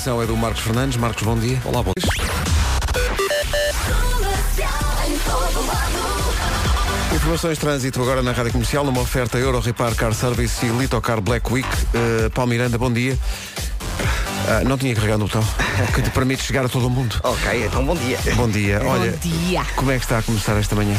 edição é do Marcos Fernandes. Marcos, bom dia. Olá, bom dia. Informações de trânsito agora na Rádio Comercial, numa oferta Euro Repar Car Service e Litocar Black Week. Uh, Paulo Miranda, bom dia. Ah, não tinha carregado no botão que te permite chegar a todo o mundo. Ok, então bom dia. Bom dia. Olha, dia. como é que está a começar esta manhã?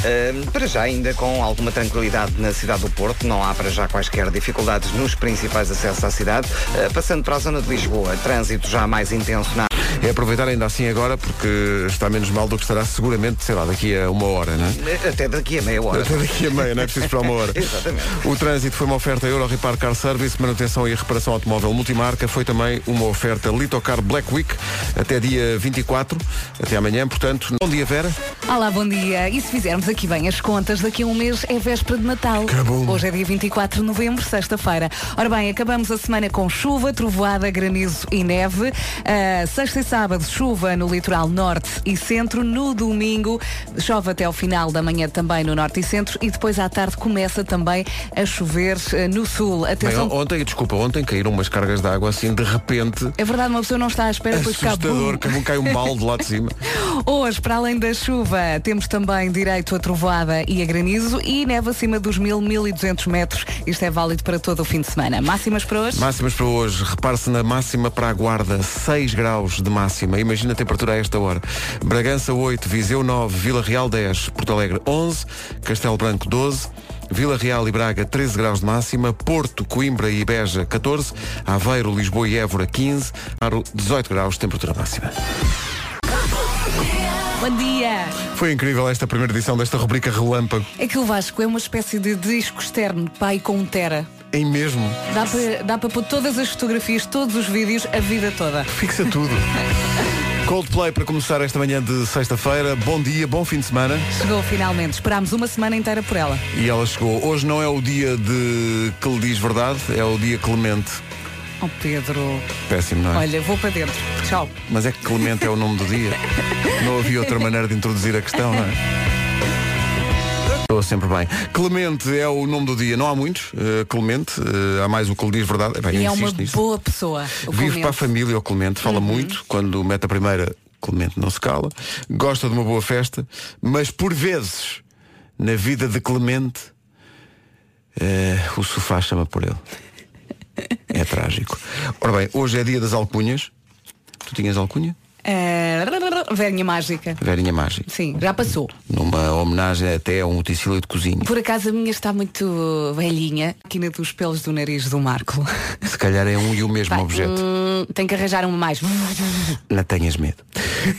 Para já, ainda com alguma tranquilidade na cidade do Porto, não há para já quaisquer dificuldades nos principais acessos à cidade. Uh, passando para a zona de Lisboa, trânsito já mais intenso na. É aproveitar ainda assim agora porque está menos mal do que estará seguramente, sei lá, daqui a uma hora, não é? Até daqui a meia hora. Até daqui a meia, não é preciso esperar uma hora. Exatamente. O trânsito foi uma oferta Euro Repar Car Service, manutenção e reparação automóvel multimarca. Foi também uma oferta Litocar Black Week até dia 24, até amanhã, portanto. Bom dia, Vera. Olá, bom dia. E se fizermos aqui bem as contas, daqui a um mês é véspera de Natal. Cabum. Hoje é dia 24 de novembro, sexta-feira. Ora bem, acabamos a semana com chuva, trovoada, granizo e neve. Uh, sexta e sábado, chuva no litoral norte e centro. No domingo, chove até ao final da manhã também no norte e centro. E depois à tarde começa também a chover uh, no sul. Bem, Atenção. ontem, desculpa, ontem caíram umas cargas de água assim de repente. É verdade, uma pessoa não está à espera, depois cá, Assustador, como cai um balde lá de cima. Hoje, para além da chuva, temos também direito a trovoada e a granizo e neve acima dos 1000, 1200 metros. Isto é válido para todo o fim de semana. Máximas para hoje? Máximas para hoje. Repare-se na máxima para a Guarda, 6 graus de máxima. Imagina a temperatura a esta hora. Bragança 8, Viseu 9, Vila Real 10, Porto Alegre 11, Castelo Branco 12. Vila Real e Braga 13 graus de máxima, Porto, Coimbra e Beja 14, Aveiro, Lisboa e Évora 15, Aro 18 graus de temperatura máxima. Bom dia! Foi incrível esta primeira edição desta rubrica Relâmpago. É que o Vasco é uma espécie de disco externo, pai com um tera. Em mesmo. Dá para dá para pôr todas as fotografias, todos os vídeos, a vida toda. Fixa tudo. Coldplay para começar esta manhã de sexta-feira. Bom dia, bom fim de semana. Chegou finalmente. Esperámos uma semana inteira por ela. E ela chegou. Hoje não é o dia de que lhe diz verdade, é o dia Clemente. Oh Pedro. Péssimo, não é? Olha, vou para dentro. Tchau. Mas é que Clemente é o nome do dia. Não havia outra maneira de introduzir a questão, não é? Estou sempre bem. Clemente é o nome do dia. Não há muitos. eh, Clemente. eh, há mais o que lhe diz verdade. Bem, E é uma nisto. boa pessoa. Vive. Uhum. para a família o Clemente. Fala muito. Quando mete a primeira, Clemente não se cala. Gosta de uma boa festa. Mas por vezes, na vida de Clemente, eh, o sofá chama por ele. É trágico. Ora bem, hoje é dia das alcunhas. Tu tinhas alcunha? Eh, Velhinha mágica. Verinha Mágica. Sim, já passou. Numa homenagem até a um utensílio de cozinha. Por acaso a minha está muito velhinha. Aqui dos pelos do nariz do Marco. Se calhar é um e o mesmo Vai, objeto. hum, tem que arranjar uma mais. Não tenhas medo.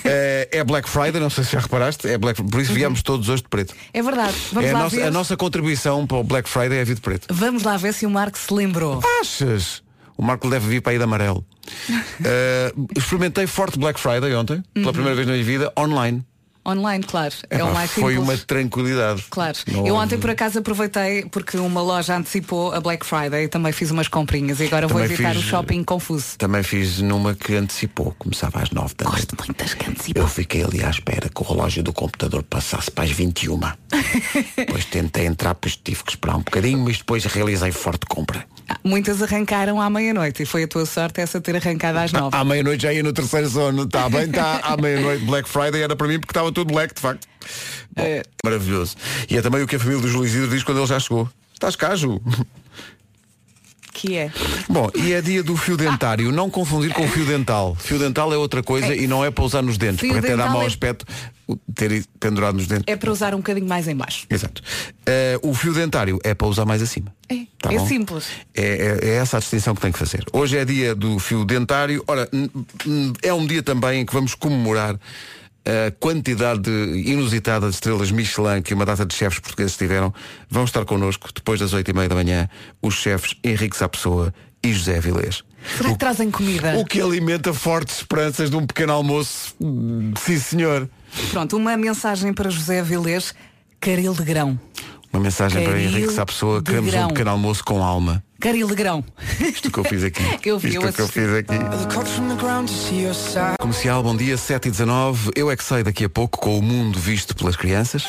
Eh, é Black Friday, não sei se já reparaste. É Black... Por isso viemos todos hoje de preto. É verdade. Vamos é a lá nossa, ver. a nossa contribuição para o Black Friday é vir de preto. Vamos lá ver se o Marco se lembrou. Achas? O Marco deve vir para aí de amarelo. Eh, experimentei forte Black Friday ontem, pela primeira vez na minha vida, online. Online, claro. É o mais foi simples. uma tranquilidade. Claro. Não eu ontem por acaso aproveitei porque uma loja antecipou a Black Friday e também fiz umas comprinhas e agora vou Também evitar fiz- o shopping confuso. Também fiz numa que antecipou, começava às 9 da noite. Gosto muito das que antecipam. Eu fiquei ali à espera que o relógio do computador passasse para as 21. depois tentei entrar, pois tive que esperar um bocadinho, mas depois realizei forte compra. Muitas arrancaram à meia-noite e foi a tua sorte essa ter arrancado às nove. À meia-noite já ia no terceiro sono. Está bem, está. À meia-noite Black Friday era para mim porque estava tudo black, de facto. Bom, É. Maravilhoso. E é também o que a família do Júlio Isidro diz quando ele já chegou. Estás cá, Ju? Que é? Bom, e é dia do fio dentário. Não confundir com o fio dental. Fio dental é outra coisa e não é para usar nos dentes, Fio porque até dá mau é- aspecto ter pendurado nos dentes. É para usar um bocadinho mais em baixo. Exato. Eh, o fio dentário é para usar mais acima. É, Tá é bom? simples. É, é- é essa a distinção que tem que fazer. Hoje é dia do fio dentário. Ora, é um dia também em que vamos comemorar a quantidade de- inusitada de estrelas Michelin que uma data de chefes portugueses tiveram. Vão estar connosco depois das oito e meia da manhã os chefes Henrique Sapessoa e José Vilés. Será que trazem comida? O que alimenta fortes esperanças de um pequeno almoço. Sim, senhor. Pronto, uma mensagem para José Vilês, caril de grão. Uma mensagem para Caril Henrique Sapessoa. de Queremos um grão. pequeno almoço com alma. Caril de grão. Isto que eu fiz aqui. Eu vi, Isto eu que eu fiz aqui. Comercial, bom dia, 7 e 19 Eu é que sei daqui a pouco com o mundo visto pelas crianças.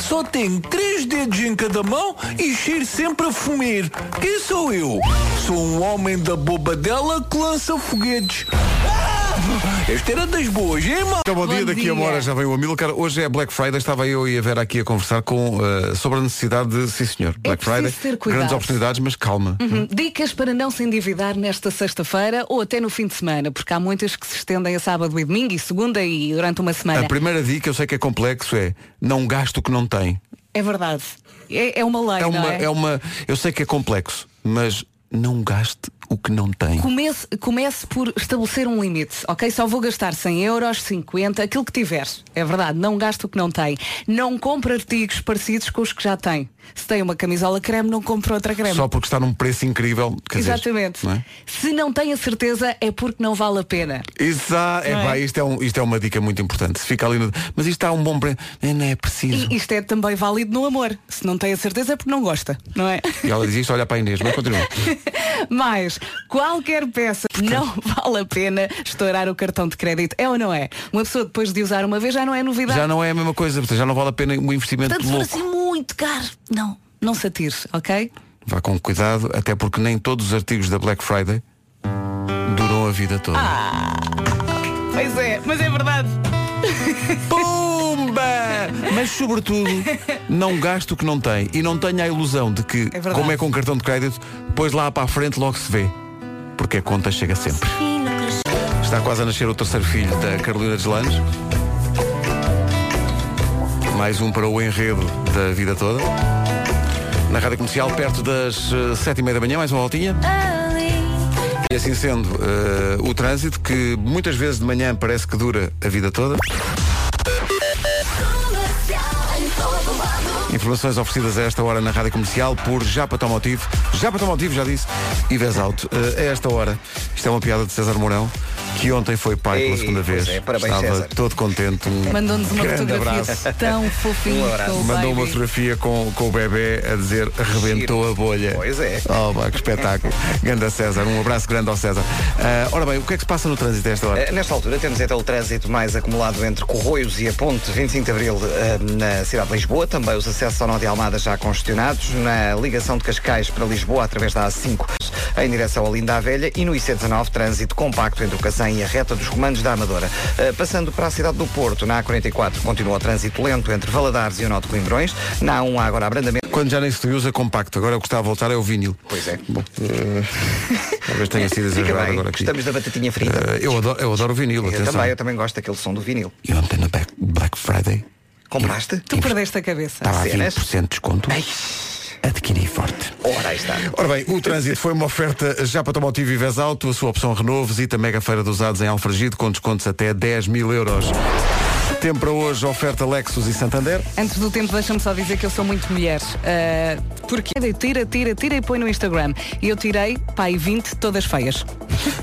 Só tenho três dedos em cada mão e cheiro sempre a fumir. Quem sou eu? Sou um homem da bobadela que lança foguetes. Ah! Este era das boas, hein, mano? Então, bom, Bom dia, daqui a uma hora já veio o Amilcar. Hoje é Black Friday, estava eu e a Vera aqui a conversar com, eh, sobre a necessidade de, sim senhor, Black preciso Friday, ter cuidado. grandes oportunidades, mas calma. Uhum. Dicas para não se endividar nesta sexta-feira ou até no fim de semana, porque há muitas que se estendem a sábado e domingo e segunda e durante uma semana. A primeira dica, eu sei que é complexo, é não gaste o que não tem. É verdade. É, é uma lei, É não uma, é? é uma, eu sei que é complexo, mas não gaste o que não tem. Comece, comece por estabelecer um limite, ok? Só vou gastar 100 euros, 50, aquilo que tiveres. É verdade, não gasto o que não tem. Não compre artigos parecidos com os que já tem. Se tem uma camisola creme, não compre outra creme. Só porque está num preço incrível. Quer dizer, Exatamente. não é? Se não tem a certeza, é porque não vale a pena. Exa é, pá, isto, é um- isto é uma dica muito importante. Se fica ali no... Mas isto está um bom preço. Não é preciso. E isto é também válido no amor. Se não tem a certeza é porque não gosta, não é? E ela diz isto, olha para a Inês, mas continua. Mas qualquer peça não vale a pena estourar o cartão de crédito, é ou não é? Uma pessoa depois de usar uma vez já não é novidade. Já não é a mesma coisa, portanto, já não vale a pena um investimento Portanto, louco. Muito caro, não, não se atire, ok? Vá com cuidado, até porque nem todos os artigos da Black Friday duram a vida toda. Pois é, mas é verdade. Pumba! Mas sobretudo, não gaste o que não tem. E não tenha a ilusão de que, verdade. como é com cartão de crédito, depois lá para a frente logo se vê. Porque a conta chega sempre. Está quase a nascer o terceiro filho da Carolina Deslandes. Mais um para o enredo da vida toda. Na rádio comercial, perto das eh, sete e meia da manhã, mais uma voltinha. E assim sendo, eh, o trânsito, que muitas vezes de manhã parece que dura a vida toda. Informações oferecidas a esta hora na Rádio Comercial por Japa Automotivo. Japa Automotivo, já disse, e vez alto. Eh, a esta hora, isto é uma piada de César Mourão, que ontem foi pai pela segunda vez. é, parabéns, Estava César. todo contente. Um Mandou-nos uma grande fotografia abraço. tão fofinho Um abraço. Mandou uma fotografia com, com o bebê a dizer arrebentou a bolha. Pois é. Oh, pá, que espetáculo. Grande César, um abraço grande ao César. Ah, ora bem, o que é que se passa no trânsito a esta hora? Eh, Nesta altura temos então o trânsito mais acumulado entre Corroios e a Ponte 25 de Abril eh, na cidade de Lisboa. Também os acessos ao Nó de Almada já congestionados. Na ligação de Cascais para Lisboa através da A5 em direção a Linda a Velha. E no IC19 trânsito compacto entre o Cacém e a reta dos comandos da Amadora. Eh, Passando para a cidade do Porto, na A44 continua o trânsito lento entre Valadares e o Nó de Coimbrões. Na A1 há agora abrandamento. Quando já nem se usa compacto, agora o que está a voltar é o vinil. Pois é. Bom, eh, talvez tenha sido exagerado agora aqui. Gostamos da batatinha frita. Eh, eu, adoro, eu adoro o vinil, eu atenção. também, eu também gosto daquele som do vinil. E ontem na Black Friday Compraste? Tu perdeste a cabeça. estava a cenas? 20% de desconto. Adquiri forte. Ora, aí está. Ora bem, o trânsito foi uma oferta já para Automotivo e Vez Auto, a sua opção Renault, visita a mega feira dos usados em Alfragide com descontos até 10 mil euros. Tempo para hoje, oferta Lexus e Santander. Antes do tempo, deixa-me só dizer que eu sou muito mulher. Uh, porque tira, tira, tira e põe no Instagram. E eu tirei, pai, 20, todas feias.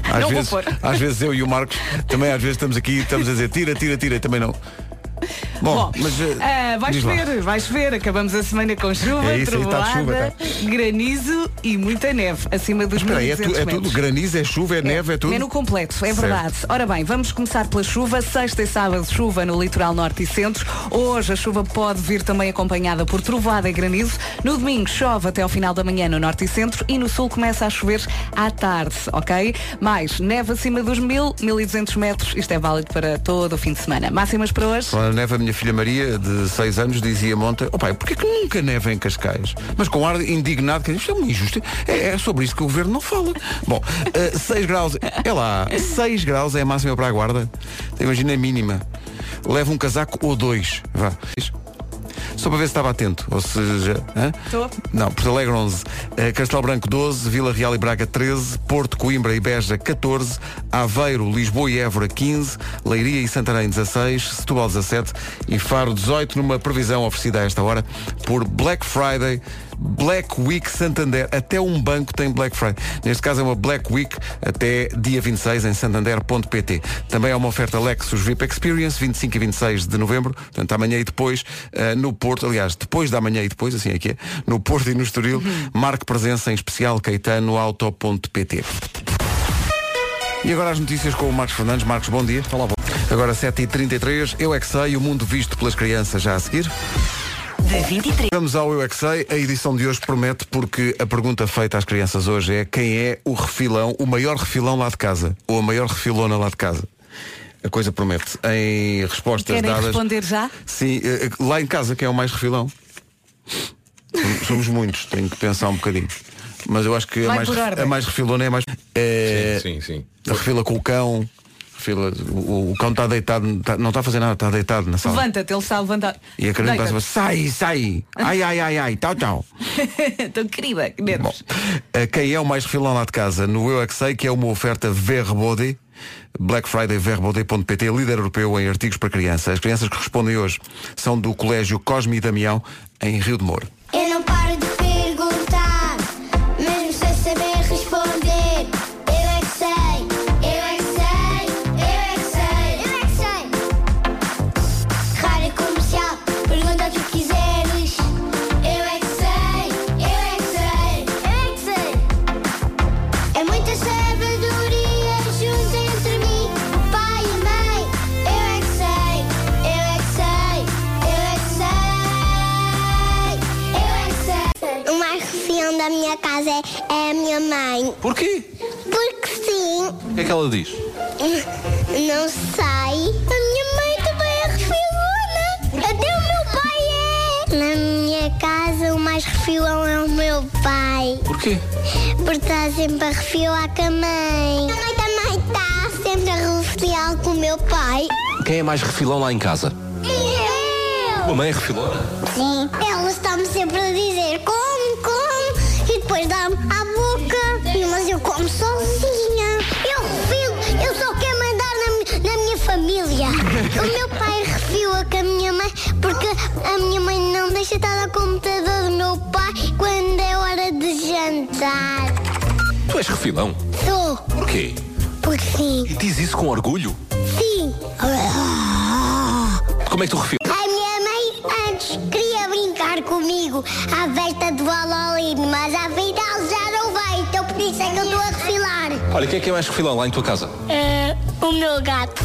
Às não vezes, vou pôr. às vezes eu e o Marcos também às vezes estamos aqui e estamos a dizer tira, tira, tira e também não. Bom, Bom, mas eh, ah, vai diz lá. chover, vai chover. Acabamos a semana com chuva, É isso trovoada, chuva, granizo e muita neve, acima dos Espera é, 1.200 tu- é tudo, granizo, é chuva, é, neve, é tudo. Menu completo, é Certo. verdade. Ora bem, vamos começar pela chuva. Sexta e sábado, chuva no litoral norte e centro. Hoje a chuva pode vir também acompanhada por trovoada e granizo. No domingo chove até ao final da manhã no norte e centro e no sul começa a chover à tarde, ok? Mais neve acima dos 1.000, 1.200 metros. Isto é válido para todo o fim de semana. Máximas para hoje? Falando na neve, a minha filha Maria, de 6 anos, dizia ontem, oh pai, porquê que nunca neva em Cascais? Mas com ar indignado, que isto é uma. É, é sobre isso que o governo não fala. Bom, 6 graus, é lá, 6 graus é a máxima para a guarda. Então, Imagina a mínima. Leva um casaco ou dois. Vá. Só para ver se estava atento. Ou seja, hã? Estou. Não, Porto Alegre 11, eh, Castelo Branco 12, Vila Real e Braga 13, Porto, Coimbra e Beja 14, Aveiro, Lisboa e Évora 15, Leiria e Santarém 16, Setúbal 17 e Faro 18, numa previsão oferecida a esta hora por Black Friday, Black Week Santander. Até um banco tem Black Friday. Neste caso é uma Black Week até dia 26 em santander.pt. Também há uma oferta Lexus VIP Experience, 25 e 26 de novembro, portanto amanhã e depois, eh, no Porto, aliás, depois da manhã e depois, assim é que é, no Porto e no Estoril, marque presença em especial caetanoauto.pt. E agora as notícias com o Marcos Fernandes. Marcos, bom dia. Olá, bom. Agora 7h33, eu é que sei, o mundo visto pelas crianças já a seguir. De 23. Vamos ao Eu é que sei, a edição de hoje promete porque a pergunta feita às crianças hoje é quem é o refilão, o maior refilão lá de casa, ou a maior refilona lá de casa. A coisa promete. Em respostas Querem dadas. responder já? Sim, eh, eh, lá em casa quem é o mais refilão? Somos- muitos, tenho que pensar um bocadinho. Mas eu acho que a mais, a mais refilona é a mais. É, Sim, sim. a refila com o cão. Refila- o, o cão está deitado, tá- não está a fazer nada, está deitado na sala. Levanta-te, ele está a levantar. E a Carolina Deita-te. começa sai, sai, ai, ai, ai, ai, tchau, tchau. Estou querida, que Bom, nervos. eh, quem é o mais refilão lá de casa? No Eu é que sei, que é uma oferta Verbode, Black Friday verbode.pt, líder europeu em artigos para crianças. As crianças que respondem hoje são do Colégio Cosme e Damião, em Rio de Moro. Minha casa é, é a minha mãe. Porquê? Porque sim, O que é que ela diz? não sei. A minha mãe também é refilona. Até o meu pai é. Na minha casa, o mais refilão é o meu pai. Porquê? Porque está sempre a refilar com a mãe. A mãe também está sempre a refilar com o meu pai. Quem é mais refilão lá em casa? Eu! Mamãe é refilona? Sim. Ela está-me sempre a dizer come, estar ao computador do meu pai quando é hora de jantar. Tu és refilão? Sou. Porquê? Porque sim. E diz isso com orgulho? Sim. Como é que tu refilas? A minha mãe antes queria brincar comigo à festa do Halloween, mas afinal já não vai, então por isso é que eu estou a refilar. Olha, quem é que é mais refilão lá em tua casa? É, o meu gato.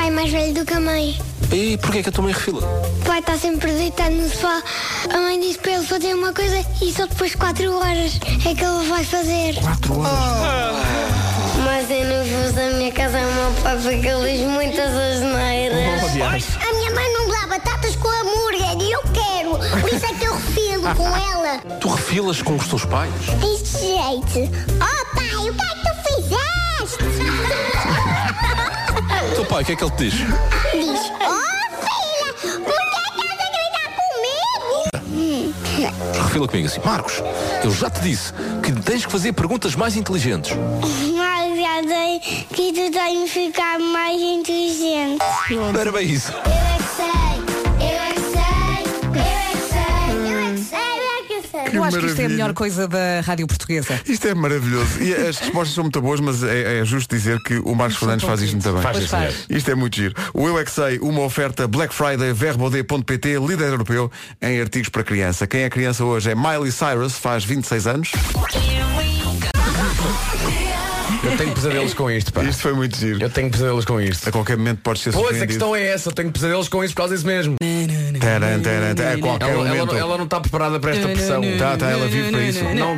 Pai. O pai é mais velho do que a mãe. E porquê é que a tua mãe refila? O pai está sempre deitado no sofá. A mãe diz para ele fazer uma coisa e só depois de 4 horas é que ele vai fazer. 4 horas. Mas eu não vou da minha casa ao meu pai porque ele diz muitas asneiras. a minha mãe não dá batatas com hambúrguer e eu quero. Por isso é que eu refilo com ela. Tu refilas com os teus pais? Deste jeito. Oh pai, o que é que tu fizeste? Teu pai, o que é que ele te diz? Diz, oh filha, por que é que estás a gritar comigo? Refila comigo assim. Marcos, eu já te disse que tens que fazer perguntas mais inteligentes. Mas já sei que tu tens de ficar mais inteligente. Não era bem isso. Acho que isto é a melhor coisa da rádio portuguesa. Isto é maravilhoso. E as respostas são muito boas, mas é, é justo dizer que o Marcos Fernandes faz isto muito bem. Faz, faz. Isto é muito giro. O Eu é que sei, uma oferta Black Friday verbode.pt, líder europeu em artigos para criança. Quem é criança hoje é Miley Cyrus, faz 26 anos. Eu tenho pesadelos com isto, pá. Isto foi muito giro. Eu tenho pesadelos com isto. A qualquer momento pode ser Pois, a questão é essa, eu tenho pesadelos com isso por causa disso mesmo. Taran, taran, taran. A qualquer Ela, momento. ela, ela não está preparada para esta pressão. Tá, tá, ela vive para isso. Não.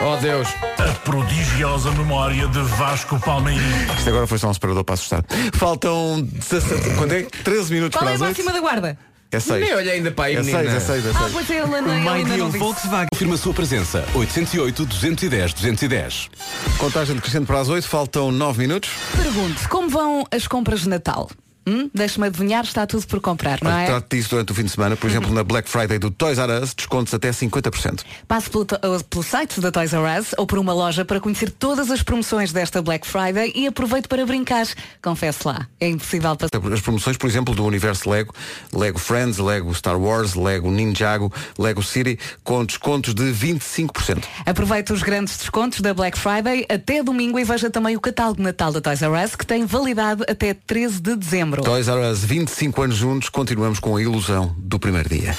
Oh Deus. A prodigiosa memória de Vasco Palmeirinho. Isto agora foi só um separador para assustar. Faltam 17, quando é? 13 minutos Qual é para a as 8. máxima da guarda? É 6. Nem olhei ainda para aí, É menina. 6, é 6, é Ah, 6. pois é, ele, ele ainda não disse. Volkswagen confirma a sua presença. 808 210 210. Contagem decrescente para as 8, faltam 9 minutos. Pergunto, como vão as compras de Natal? Hum? Deixa-me adivinhar, está tudo por comprar, não é? Trate disso durante o fim de semana, por exemplo, na Black Friday do Toys R Us, descontos até 50%. Passe pelo, uh, pelo site da Toys R Us ou por uma loja para conhecer todas as promoções desta Black Friday e aproveite para brincar. Confesse lá, é impossível passar. As promoções, por exemplo, do universo Lego, Lego Friends, Lego Star Wars, Lego Ninjago, Lego City, com descontos de 25%. Aproveite os grandes descontos da Black Friday até domingo e veja também o catálogo Natal da Toys R Us que tem validade até 13 de dezembro. Toys R Us, 25 anos juntos, continuamos com a ilusão do primeiro dia.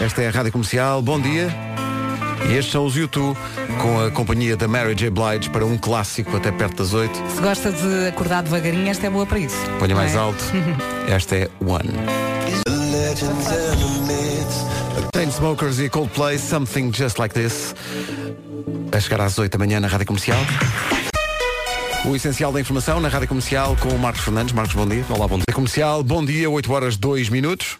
Esta é a Rádio Comercial, bom dia. E estes são os YouTube com a companhia da Mary J. Blige para um clássico até perto das 8. Se gosta de acordar devagarinho, esta é boa para isso. Ponha mais é? alto. Esta é One. Smokers e Coldplay, Something Just Like This. A chegar às 8 da manhã na Rádio Comercial. O essencial da informação na Rádio Comercial com o Marcos Fernandes. Marcos, bom dia. Olá, bom dia. Comercial, bom dia, 8 horas 2 minutos.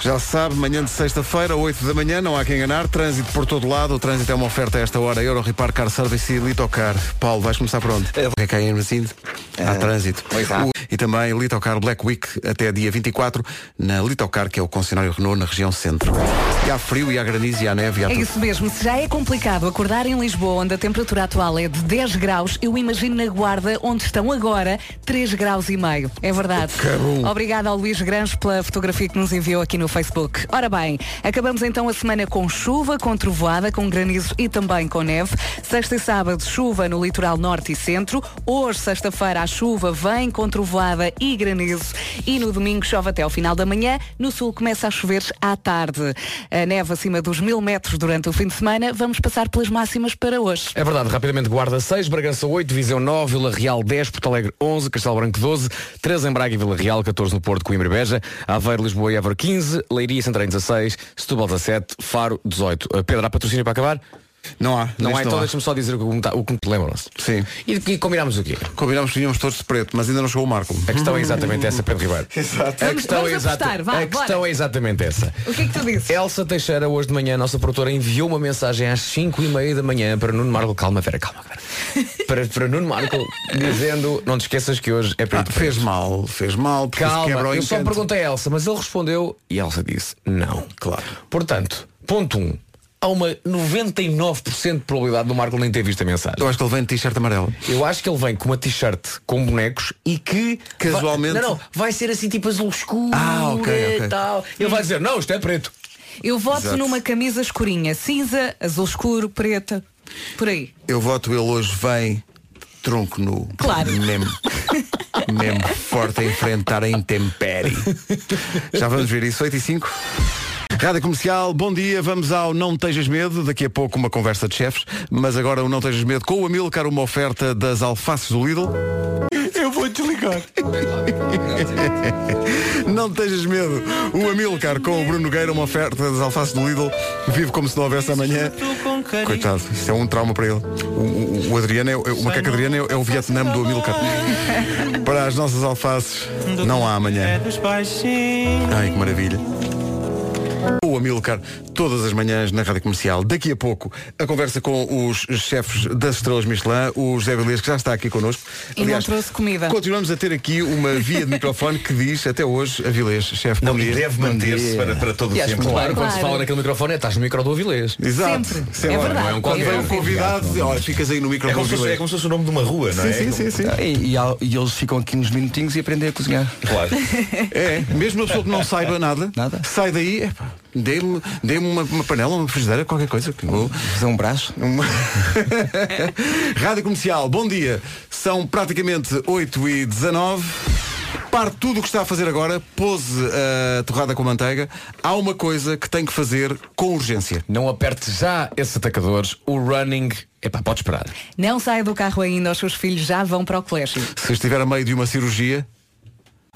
Já se sabe, manhã de sexta-feira, 8 da manhã, não há quem enganar. Trânsito por todo lado. O trânsito é uma oferta a esta hora. Euro Repar Car Service e Litocar. Paulo, vais começar por onde? É que é em assim? Há trânsito. pois há. O- E também Litocar Black Week até dia 24 na Litocar, que é o concessionário Renault na região centro. E há frio, e há granizo, e há neve, e há É tudo. isso mesmo, se já é complicado acordar em Lisboa, onde a temperatura atual é de 10 graus, eu imagino na Guarda, onde estão agora 3 graus e meio. É verdade. Obrigada ao Luís Grange pela fotografia que nos enviou aqui no Facebook. Ora bem, acabamos então a semana com chuva, com trovoada, com granizo e também com neve. Sexta e sábado, chuva no litoral norte e centro. Hoje, sexta-feira, a chuva vem com trovoada e granizo. E no domingo chove até ao final da manhã. No sul começa a chover à tarde. A neve acima dos mil metros durante o fim de semana. Vamos passar pelas máximas para hoje. É verdade, rapidamente Guarda 6, Bragança 8, Viseu 9, Vila Real 10, Porto Alegre 11, Castelo Branco 12, 13 em Braga e Vila Real, 14 no Porto, Coimbra e Beja, Aveiro, Lisboa e Évora 15, Leiria e Santarém 16, Setúbal 17, Faro 18. Uh, Pedro, há patrocínio para acabar? Não há. Não há, então deixa-me só dizer o que me tá- o que me lembram-se. Sim. E, e combinámos o quê? Combinámos que vinhamos todos de preto, mas ainda não chegou o Marco. A questão é exatamente essa, Pedro Ribeiro. Exato. A Vamos- questão, vamos é, exata- vá, a questão é exatamente essa. O que é que tu dizes? Elsa Teixeira, hoje de manhã, a nossa produtora, enviou uma mensagem às 5 e meia da manhã para Nuno Marco. Calma, Vera, calma, Vera. para, para Nuno Marco, dizendo: Não te esqueças que hoje é Ah, preto. fez mal, fez mal, porque quebra Calma, o eu só perguntei a Elsa, mas ele respondeu e Elsa disse não. Claro. Portanto, ponto 1. Um, há uma 99% de probabilidade do Marco nem ter visto a mensagem. Eu acho que ele vem de t-shirt amarelo. Eu acho que ele vem com uma t-shirt com bonecos e que Casualmente- vai, não, não, vai ser assim tipo azul escuro Ah, ok, ok. e tal. Ele vai dizer, não, isto é preto. Eu voto Exato. numa camisa escurinha, cinza, azul escuro, preta, por aí. Eu voto ele hoje vem tronco nu. Claro. Mesmo, mesmo forte a enfrentar a intempérie. Já vamos ver isso, 8 e 5. Rádio Comercial, bom dia, vamos ao Não Tejas Medo, daqui a pouco uma conversa de chefes, mas agora o Não Tejas Medo com o Amilcar, uma oferta das alfaces do Lidl. Eu vou desligar. Não tejas medo. O Amilcar com o Bruno Nogueira, uma oferta das alfaces do Lidl. Vive como se não houvesse amanhã. Coitado, isto é um trauma para ele. O, o- o Adriano, é, o- o macaco Adriano é, é o Vietnã do Amilcar. Para as nossas alfaces, não há amanhã. Ai, que maravilha. O Amilcar, todas as manhãs na Rádio Comercial. Daqui a pouco, a conversa com os chefes das estrelas Michelin, o José Vilês, que já está aqui connosco. E não trouxe comida. Continuamos a ter aqui uma via de microfone que diz, até hoje, Avilés, chefe, Não, e deve manter-se para, para todo o E sempre. que, claro, quando se Claro. fala naquele microfone, é, estás no micro do Avilés. Exato. Sempre. Sempre. É verdade. não é um É qualquer. Um convidado, olha, ficas aí no micro É do como, se fosse, é Avilés. como se fosse o nome de uma rua, não Sim, é? sim, sim, sim. E, e e eles ficam aqui uns minutinhos e aprendem a cozinhar. Claro. É, mesmo uma pessoa que não saiba nada, Nada. sai daí, epá, dê-me dê uma, uma panela, uma frigideira, qualquer coisa. que vou- Fazer um braço. Uma- Rádio Comercial, bom dia. São praticamente 8 e 19 Parte tudo o que está a fazer agora, pose a torrada com manteiga. Há uma coisa que tem que fazer com urgência. Não aperte já esses atacadores. O running, epá, pode esperar. Não saia do carro ainda, os seus filhos já vão para o colégio. Se estiver a meio de uma cirurgia,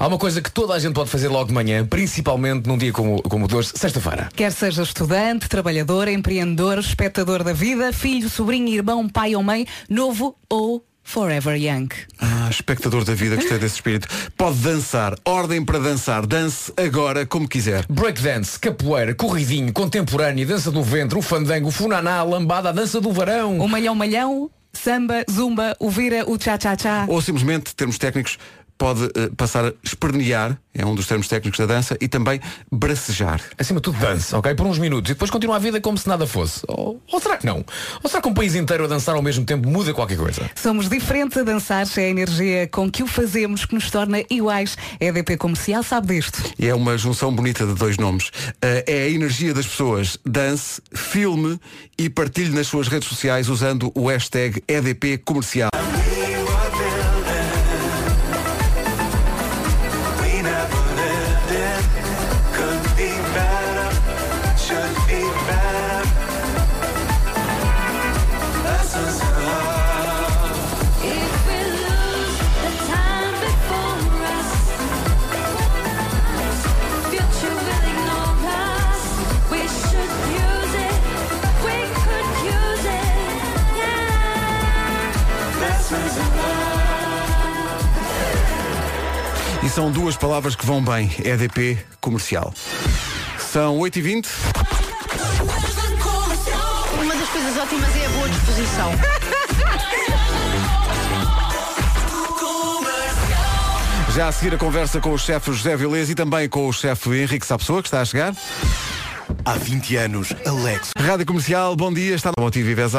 Há uma coisa que toda a gente pode fazer logo de manhã, principalmente num dia como, como o de hoje, sexta-feira. Quer seja estudante, trabalhador, empreendedor, espectador da vida, filho, sobrinho, irmão, pai ou mãe, novo ou forever young. ah, espectador da vida, gostei desse espírito. Pode dançar, ordem para dançar, dance agora como quiser. Breakdance, capoeira, corridinho, contemporâneo, dança do ventre, o fandango, o funaná, a lambada, a dança do varão. O malhão malhão, samba, zumba, o vira, o tchá-tchá-tchá. Ou simplesmente, termos técnicos, pode eh, passar a espernear, é um dos termos técnicos da dança, e também bracejar. Acima de tudo, dança, ok? Por uns minutos e depois continua a vida como se nada fosse. Ou, ou será que não? Ou será que um país inteiro a dançar ao mesmo tempo muda qualquer coisa? Somos diferentes a dançar, é a energia com que o fazemos que nos torna iguais. A EDP Comercial sabe disto. E é uma junção bonita de dois nomes. Eh, é a energia das pessoas. Dance, filme e partilhe nas suas redes sociais usando o hashtag EDP Comercial. São duas palavras que vão bem. EDP comercial. São 8h20. Uma das coisas ótimas é a boa disposição. Já a seguir a conversa com o chefe José Vilés e também com o chefe Henrique Sapessoa, que está a chegar. Há 20 anos, Alex. Rádio Comercial, bom dia, está no Motivo Vives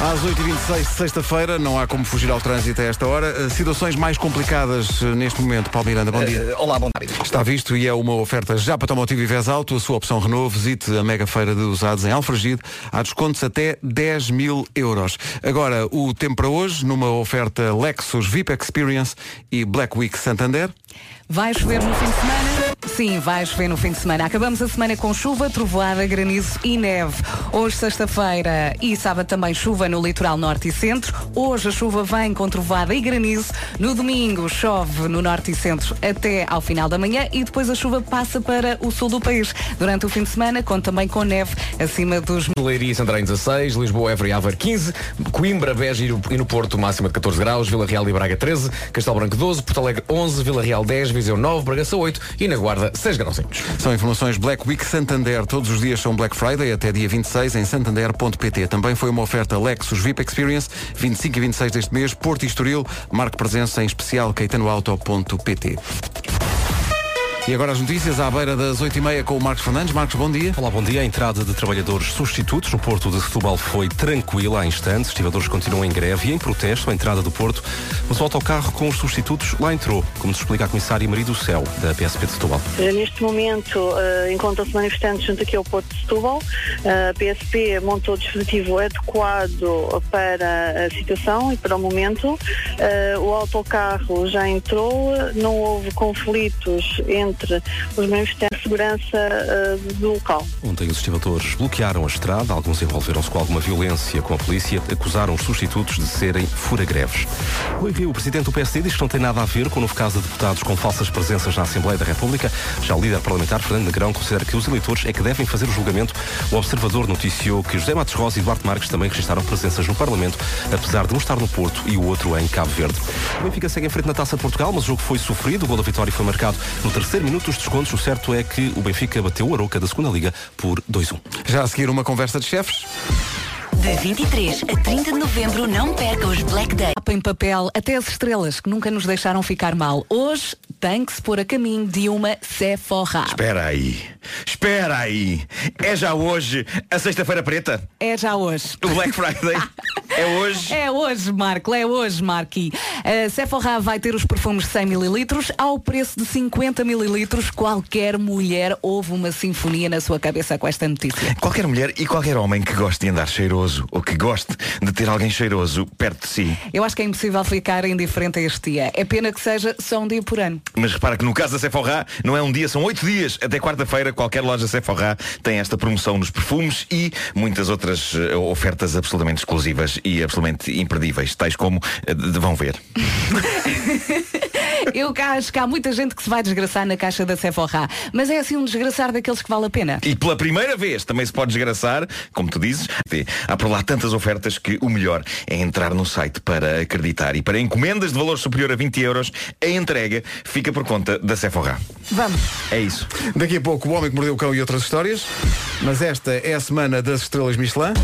Às 8h26, sexta-feira, não há como fugir ao trânsito a esta hora. Uh, Situações mais complicadas uh, neste momento. Paulo Miranda, bom dia. Eh, olá, bom dia. Está visto e é uma oferta já para Tomotivo e Vez Alto, a sua opção Renault. Visite a mega feira de usados em Alfragide. Há descontos até 10 mil euros. Agora, o tempo para hoje, numa oferta Lexus VIP Experience e Black Week Santander. Vai chover no fim de semana? Sim, vai chover no fim de semana. Acabamos a semana com chuva, trovoada, granizo e neve. Hoje, sexta-feira e sábado também chuva no litoral norte e centro. Hoje a chuva vem com trovoada e granizo. No domingo chove no norte e centro até ao final da manhã e depois a chuva passa para o sul do país. Durante o fim de semana, conta também com neve acima dos... Leiria e Santarém 16, Lisboa, Évora e Aveiro 15, Coimbra, Beja e no- Porto máxima de 14 graus, Vila Real e Braga 13, Castelo Branco 12, Porto Alegre 11, Vila Real 10, Viseu 9, Bragança 8 e na Guarda 6 graus. São informações Black Week Santander. Todos os dias são Black Friday até dia 26 em santander.pt. Também foi uma oferta Lexus VIP Experience 25 e 26 deste mês, Porto e Estoril. Marque presença em especial caetanoauto.pt. E agora as notícias à beira das 8h30 com o Marcos Fernandes. Marcos, bom dia. Olá, bom dia. A entrada de trabalhadores substitutos no Porto de Setúbal foi tranquila há instantes. Os estivadores continuam em greve e em protesto à entrada do Porto. Mas o autocarro com os substitutos lá entrou, como nos explica a comissária Maria do Céu, da PSP de Setúbal. Eh, Neste momento eh, encontram-se manifestantes junto aqui ao Porto de Setúbal. Eh, a PSP montou o dispositivo adequado para a situação e para o momento. Eh, o autocarro já entrou, não houve conflitos entre os manifestantes de segurança eh, do local. Ontem os estivadores bloquearam a estrada, alguns envolveram-se com alguma violência com a polícia, acusaram os substitutos de serem fura-greves. Rui Rio, o presidente do PSD, diz que não tem nada a ver com o novo caso de deputados com falsas presenças na Assembleia da República. Já o líder parlamentar, Fernando Negrão, considera que os eleitores é que devem fazer o julgamento. O observador noticiou que José Matos Rosa e Duarte Marques também registraram presenças no Parlamento, apesar de um estar no Porto e o outro em Cabo Verde. O Benfica segue em frente na Taça de Portugal, mas o jogo foi sofrido. O gol da vitória foi marcado no terceiro minuto dos descontos. O certo é que o Benfica bateu o Aroca da segunda Liga por 2-1. Já a seguir uma conversa de chefes. De 23 a 30 de novembro, não perca os Black Day. Mapa em papel até as estrelas que nunca nos deixaram ficar mal. Hoje tem que se pôr a caminho de uma Sephora. Espera aí, espera aí. É já hoje a sexta-feira preta? É já hoje. O Black Friday? é hoje? É hoje, Marco, é hoje, Marqui. A Sephora vai ter os perfumes 100 ml ao preço de 50 ml. Qualquer mulher ouve uma sinfonia na sua cabeça com esta notícia. Qualquer mulher e qualquer homem que goste de andar cheiroso ou que goste de ter alguém cheiroso perto de si. Eu acho que é impossível ficar indiferente a este dia. É pena que seja só um dia por ano. Mas repara que no caso da Sephora não é um dia, são oito dias. Até quarta-feira qualquer loja Sephora tem esta promoção nos perfumes e muitas outras eh, ofertas absolutamente exclusivas e absolutamente imperdíveis, tais como eh, vão ver. Eu cá acho que há muita gente que se vai desgraçar na caixa da Sephora. Mas é assim um desgraçar daqueles que vale a pena. E pela primeira vez também se pode desgraçar, como tu dizes, há por lá tantas ofertas que o melhor é entrar no site para acreditar. E para encomendas de valor superior a 20 euros, a entrega fica por conta da Sephora. Vamos. É isso. Daqui a pouco o Homem que Mordeu o Cão e outras histórias. Mas esta é a semana das estrelas Michelin.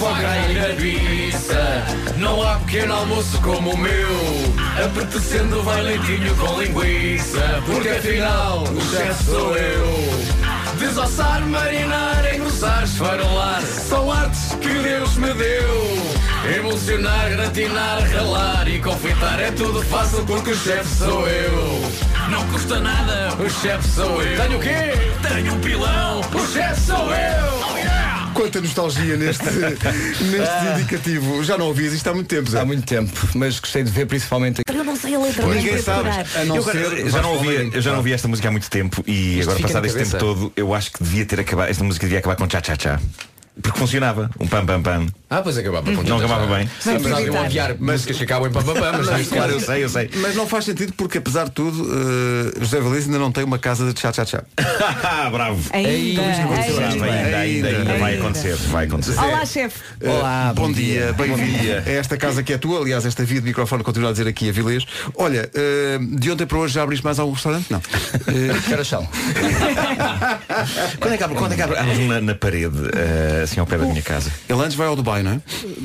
Bacon, foca e nabiça Não há pequeno almoço como o meu. Apetecendo vai leitinho com linguiça Porque afinal o chefe sou eu. Desossar, marinar, engrossar, esfarolar São artes que Deus me deu. Emulsionar, gratinar, ralar e confitar É tudo fácil porque o chefe sou eu. Não custa nada, o chefe sou eu. Tenho o quê? Tenho um pilão, o chefe sou eu. Oh yeah! Quanta nostalgia neste, neste indicativo. Já não ouvias isto há muito tempo, Zé. Há muito tempo, mas gostei de ver principalmente. Eu não sei a letra, Pois. Ninguém sabe. A não Eu, ser já não ouvia, Palmeirinho. eu já não ouvi esta música há muito tempo e Isto agora passado este tempo todo eu acho que devia ter acabado, esta música devia acabar com tchá tchá tchá. Porque funcionava, um pam pam pam. Ah, pois acabava Não acabava bem. Sim, evitar. odiar músicas que acabam em papapá, mas neste Claro, caso eu sei, eu sei. Mas não faz sentido porque, apesar de tudo, eh, José Valês ainda não tem uma casa de tchá-tchá-tchá. Bravo. Ainda, Bravo, ainda, ainda, ainda vai Ainda. acontecer, vai acontecer. Olá, chefe. Olá, bom, dia, Bom bem-vindo dia. a esta casa que é tua. Aliás, esta via de microfone continua a dizer aqui a Vilês. Olha, eh, de ontem para hoje já abriste mais algum restaurante? Não. Eh, Que horas são? Quando é que abre, quando é que abre? Mas na, na parede, eh, assim ao pé da minha casa. Ele antes vai ao Dubai, não é?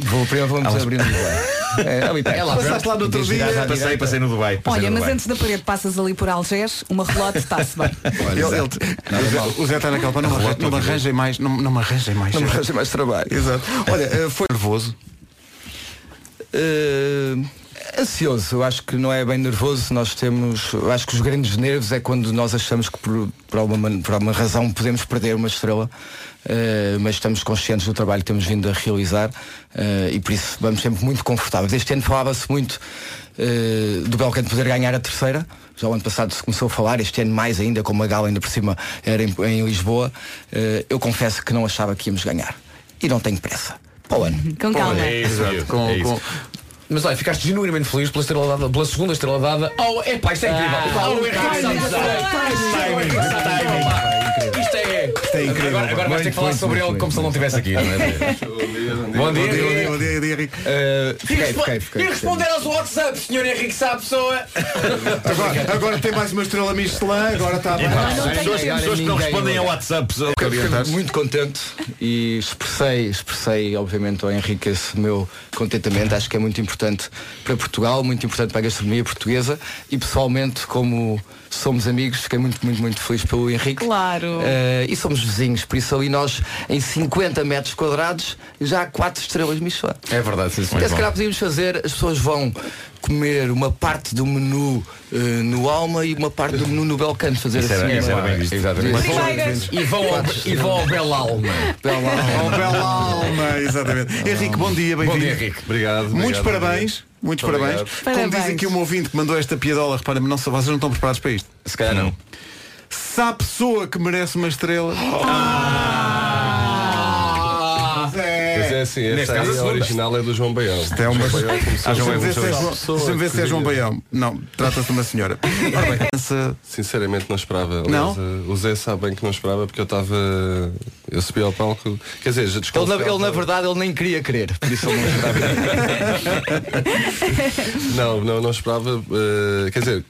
Vou primeiro vamos abrir no Dubai. É, ali perto. É lá Passaste lá no outro dia. Passei, passei no Dubai. passei Olha, no mas Dubai. antes da parede passas ali por Algés, uma relote está-se bem. Ele- ele- o Zé- está naquela pá, não, não me arranjem mais, não, não me arranjem mais. Não me arranjem mais trabalho. Exato. Olha, eh, foi nervoso. Eh, ansioso, eu acho que não é bem nervoso. Nós temos, eu acho que os grandes nervos é quando nós achamos que por, por, alguma, por alguma razão podemos perder uma estrela, eh, mas estamos conscientes do trabalho que temos vindo a realizar eh, e por isso vamos sempre muito confortáveis. Este ano falava-se muito eh, do Belcanto poder ganhar a terceira. Já o ano passado se começou a falar, este ano mais ainda, como a gala ainda por cima era em, em Lisboa. Eu confesso que não achava que íamos ganhar. E não tenho pressa. Para o ano. Com calma. É isso, Exato, com- é isso. com- Mas olha, ficaste genuinamente feliz pela, estrela dada, pela segunda estrela dada. Oh, é pá, isto é incrível. Ah, oh, Henrique é. Isto é incrível. Agora, agora vais ter que falar Muito, sobre muito, ele como se ele não estivesse aqui. não é? Bom dia, bom dia, bom dia, bom dia, Henrique. E responder aos WhatsApp, senhor Henrique sabe pessoa. Agora, agora tem mais uma estrela Michelin, agora está tem pessoas, que não respondem a agora. WhatsApp. Muito contente e expressei, expressei obviamente ao Henrique esse meu contentamento. Acho que é muito importante para Portugal, muito importante para a gastronomia portuguesa e pessoalmente como somos amigos, fiquei muito, muito, muito feliz pelo Henrique. Claro. Eh, e somos vizinhos, por isso ali nós em 50 metros quadrados já há quatro estrelas Michelin. É verdade, sim, Até se calhar podíamos fazer, as pessoas vão comer uma parte do menu eh, no Alma e uma parte do menu no Belcanto, fazer Isso era- assim. isso era uma- bem visto. Exatamente. E vão ao, e vão ao Bela Alma. Bela Alma. Bela alma, exatamente. Henrique, bom dia, bem-vindo. Bom dia, Henrique. Obrigado. Muitos obrigado, parabéns. Muitos Muito parabéns. obrigado. Como diz Parabéns. aqui um ouvinte que mandou esta piadola, repara, mas não, vocês não estão preparados para isto. Se calhar não. Se há pessoa que merece uma estrela. Mas é assim, Neste esta caso, a aí, a segunda. original é do João Baião. É uma... Começou Deixa-me a ver se é João- é. Baião. Não, trata-se de uma senhora. Essa- Sinceramente não esperava. Não? Eh, O Zé sabe bem que não esperava porque eu estava. Eu subi ao palco. Quer dizer, já Ele na, ele, na verdade, ele nem queria querer, por isso ele não esperava. Não, não, não esperava. eh, quer dizer,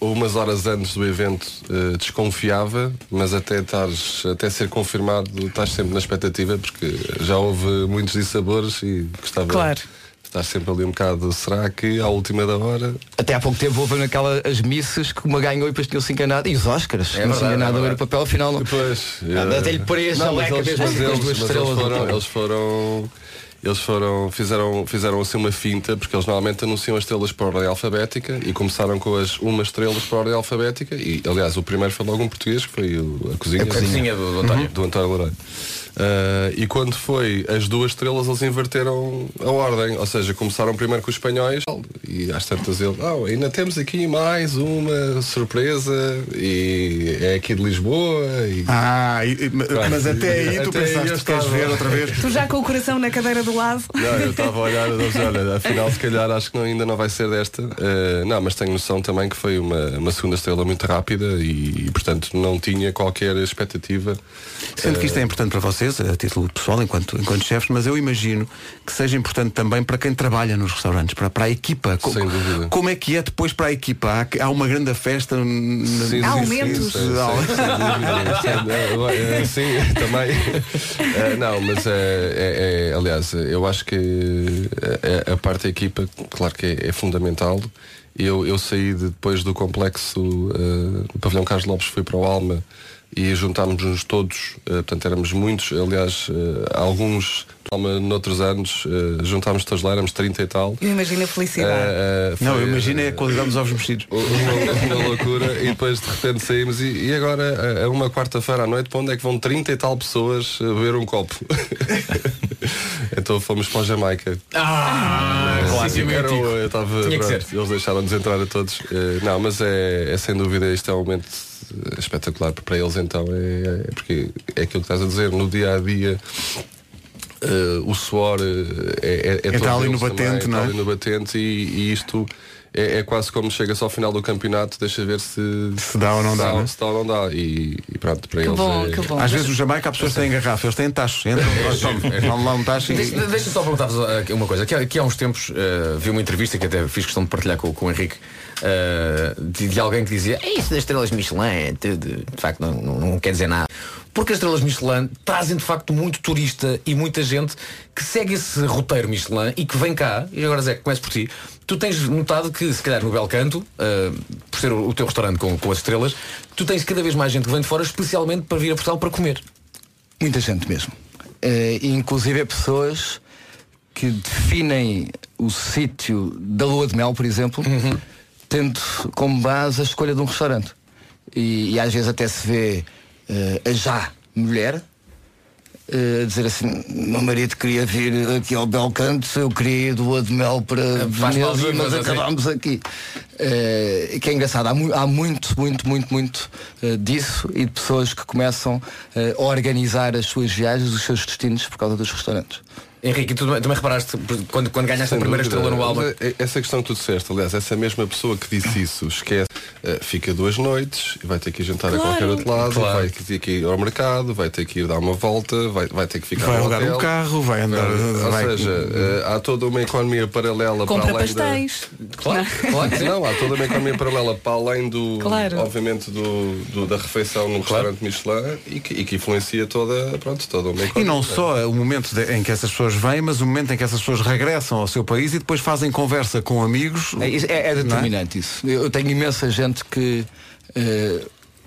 umas horas antes do evento eh, desconfiava, mas até estares, até ser confirmado, estás sempre na expectativa, porque já houve muitos dissabores e gostava Claro. de estar sempre ali um bocado. Será que à última da hora? Até há pouco tempo houve naquela as misses que uma ganhou e depois tinham-se enganado. E os Oscars, É não se enganado é a ver o papel, afinal não. Depois. Até lhe parei a Não, mas eles, mas eles, mas eles foram, eles foram eles foram fizeram fizeram assim uma finta porque eles normalmente anunciam as estrelas por ordem alfabética e começaram com as uma estrelas por ordem alfabética e aliás o primeiro foi logo um português que foi o- a cozinha A cozinha. Do- do António. Uhum, do António Loureiro Ah, e quando foi as duas estrelas eles inverteram a ordem ou seja começaram primeiro com os espanhóis e às tantas ele "Ah, ainda temos aqui mais uma surpresa e é aqui de Lisboa e Ah, e- e- mas até aí tu Até aí pensaste, queres estava- ver outra vez? Tu já com o coração na cadeira do lado. Não, eu estava a olhar disse, olha, afinal se calhar acho que não- ainda não vai ser desta. Eh, não, mas tenho noção também que foi uma, uma segunda estrela muito rápida e, e, portanto não tinha qualquer expectativa. Sendo que isto é importante para vocês, a título pessoal, enquanto, enquanto chefes, mas eu imagino que seja importante também para quem trabalha nos restaurantes, para, para a equipa. Co- Sem dúvida. Como é que é depois para a equipa? Há, há uma grande festa. Sim, Há sim, aumentos. Sim, sim. Sim, eh, também. Eh, não, mas é, é- é- aliás, eu acho que a, a parte da equipa, claro que é, é fundamental. Eu, eu saí de- depois do complexo eh, do Pavilhão Carlos Lopes, fui para o Alma e juntámos-nos todos, eh, portanto éramos muitos, aliás, eh, alguns, noutros anos, eh, juntámos todos lá, éramos 30 e tal. Eu imagino a felicidade. Eh, Não, foi, eu imagino é a qualidade dos ovos mexidos. uma, uma loucura e depois de repente saímos e, e agora a uma quarta-feira à noite para onde é que vão 30 e tal pessoas a beber um copo então fomos para a Jamaica Ah, Sim, clássico, era eu estava Tinha que pronto, ser. eles deixaram-nos entrar a todos Eh, não mas é, é sem dúvida isto é um momento eh, espetacular para eles então é, é porque é aquilo que estás a dizer no dia a dia eh, o suor é, é, é Entra todos ali no também, batente, entra não é? ali no batente e, e isto é, é quase como chega-se ao final do campeonato, deixa ver se, se dá ou não dá, né? se dá ou não dá. E, e pronto, para Que eles bom, é... que bom. Às vezes no Jamaica há pessoas que têm garrafa, eles têm tachos. Entram, tomam lá um tacho e. Deixa- Deixa-me só perguntar-vos aqui uma coisa. Aqui, há- aqui há uns tempos eh, vi uma entrevista que até fiz questão de partilhar com, com o Henrique eh, de, de alguém que dizia "É isso das estrelas Michelin é tudo, de facto não, não, não quer dizer nada. Porque as estrelas Michelin trazem de facto muito turista e muita gente que segue esse roteiro Michelin e que vem cá, e agora Zé, começo por ti, tu tens notado que se calhar no Bel Canto, eh, por ser o, teu restaurante com, com as estrelas, tu tens cada vez mais gente que vem de fora especialmente para vir a Portugal para comer. Muita gente mesmo. E inclusive pessoas que definem o sítio da lua de mel, por exemplo, tendo como base a escolha de um restaurante. E, e às vezes até se vê a já mulher eh, a dizer assim, meu marido queria vir aqui ao Belcanto, eu queria ir de mel para faz Veneza, mas assim. acabámos aqui. Eh, e que é engraçado, há, mu- há muito, muito, muito, muito eh, disso e de pessoas que começam eh, a organizar as suas viagens, os seus destinos por causa dos restaurantes. Henrique, tu também, reparaste quando, quando ganhaste a Sem primeira dúvida. estrela no? Mas, eh, Essa questão que tu disseste, aliás, essa mesma pessoa que disse isso, esquece, eh, fica duas noites e vai ter que ir jantar Claro. a qualquer outro lado, Claro. vai ter que ir ao mercado, vai ter que ir dar uma volta, vai, vai ter que ficar Vai alugar um carro, vai andar- Eh, Ou vai- seja, há toda uma economia paralela Compra para além da... pastéis. Claro, claro sim. Não, há toda uma economia paralela para além do, Claro. obviamente, do, do- da refeição no restaurante Michelin e que, e que influencia toda, pronto, toda uma E economia. não só o momento de- em que essas pessoas vêm, mas o momento em que essas pessoas regressam ao seu país e depois fazem conversa com amigos. É, é- é não determinante isso. Eu tenho imensa gente que, eh,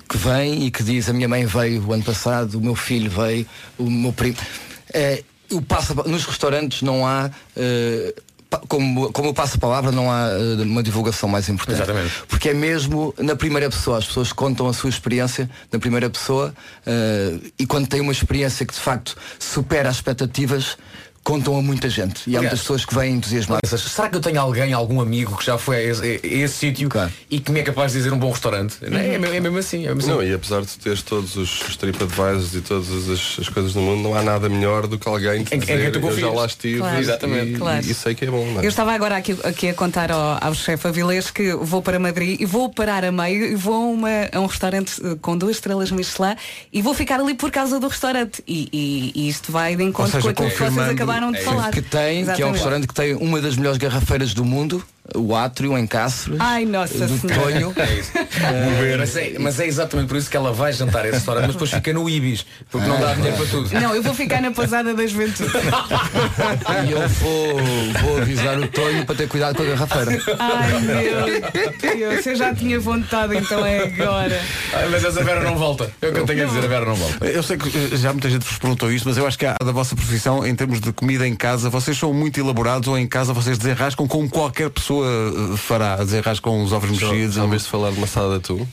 que vem e que diz a minha mãe veio o ano passado, o meu filho veio, o meu primo. Eh, o passa, nos restaurantes não há. eh, como, como eu passo a palavra, não há uma divulgação mais importante. Exatamente. Porque é mesmo na primeira pessoa, as pessoas contam a sua experiência na primeira pessoa e quando têm uma experiência que de facto supera as expectativas, contam a muita gente. E há muitas pessoas que vêm entusiasmadas. Será que eu tenho alguém, algum amigo que já foi a esse, a esse sítio e que me é capaz de dizer um bom restaurante? Não É, é, mesmo- é mesmo assim. É mesmo Não, assim. e apesar de teres todos os, TripAdvisors e todas as, as coisas do mundo, não há nada melhor do que alguém que Em- em dizer, tu eu já lá estive Claro. e, Exatamente. e- Claro. e sei que é bom. não é? Eu estava agora aqui, aqui a contar ao, ao chefe Avilés que vou para Madrid e vou parar a meio e vou a, uma- a um restaurante eh, com duas estrelas Michelin e vou ficar ali por causa do restaurante. E, e- e isto vai de encontro seja, com aquilo que vocês confirmando acabaram de é falar. Que tem, que é um Exatamente. restaurante que tem uma das melhores garrafeiras do mundo, o Átrio em Cáceres. Ai, nossa do. Tonho. É isso. mas, é, mas é exatamente por isso que ela vai jantar a esse restaurante, mas depois fica no Ibis, porque não dá dinheiro para tudo. Não, eu vou ficar na pousada da juventude. E eu vou, vou avisar o Tonho para ter cuidado com a garrafeira. Ai meu Deus, eu já tinha vontade, então é agora. Ai, mas essa Vera não volta. É o que eu tenho a dizer, a Vera não volta. Eu sei que eh, já muita gente vos perguntou isto, mas eu acho que há da vossa profissão, em termos de comida em casa, vocês são muito elaborados ou em casa vocês desenrascam como qualquer pessoa eh, fará, desenrascam os ovos mexidos. Já ouviste falar de maçada de atum?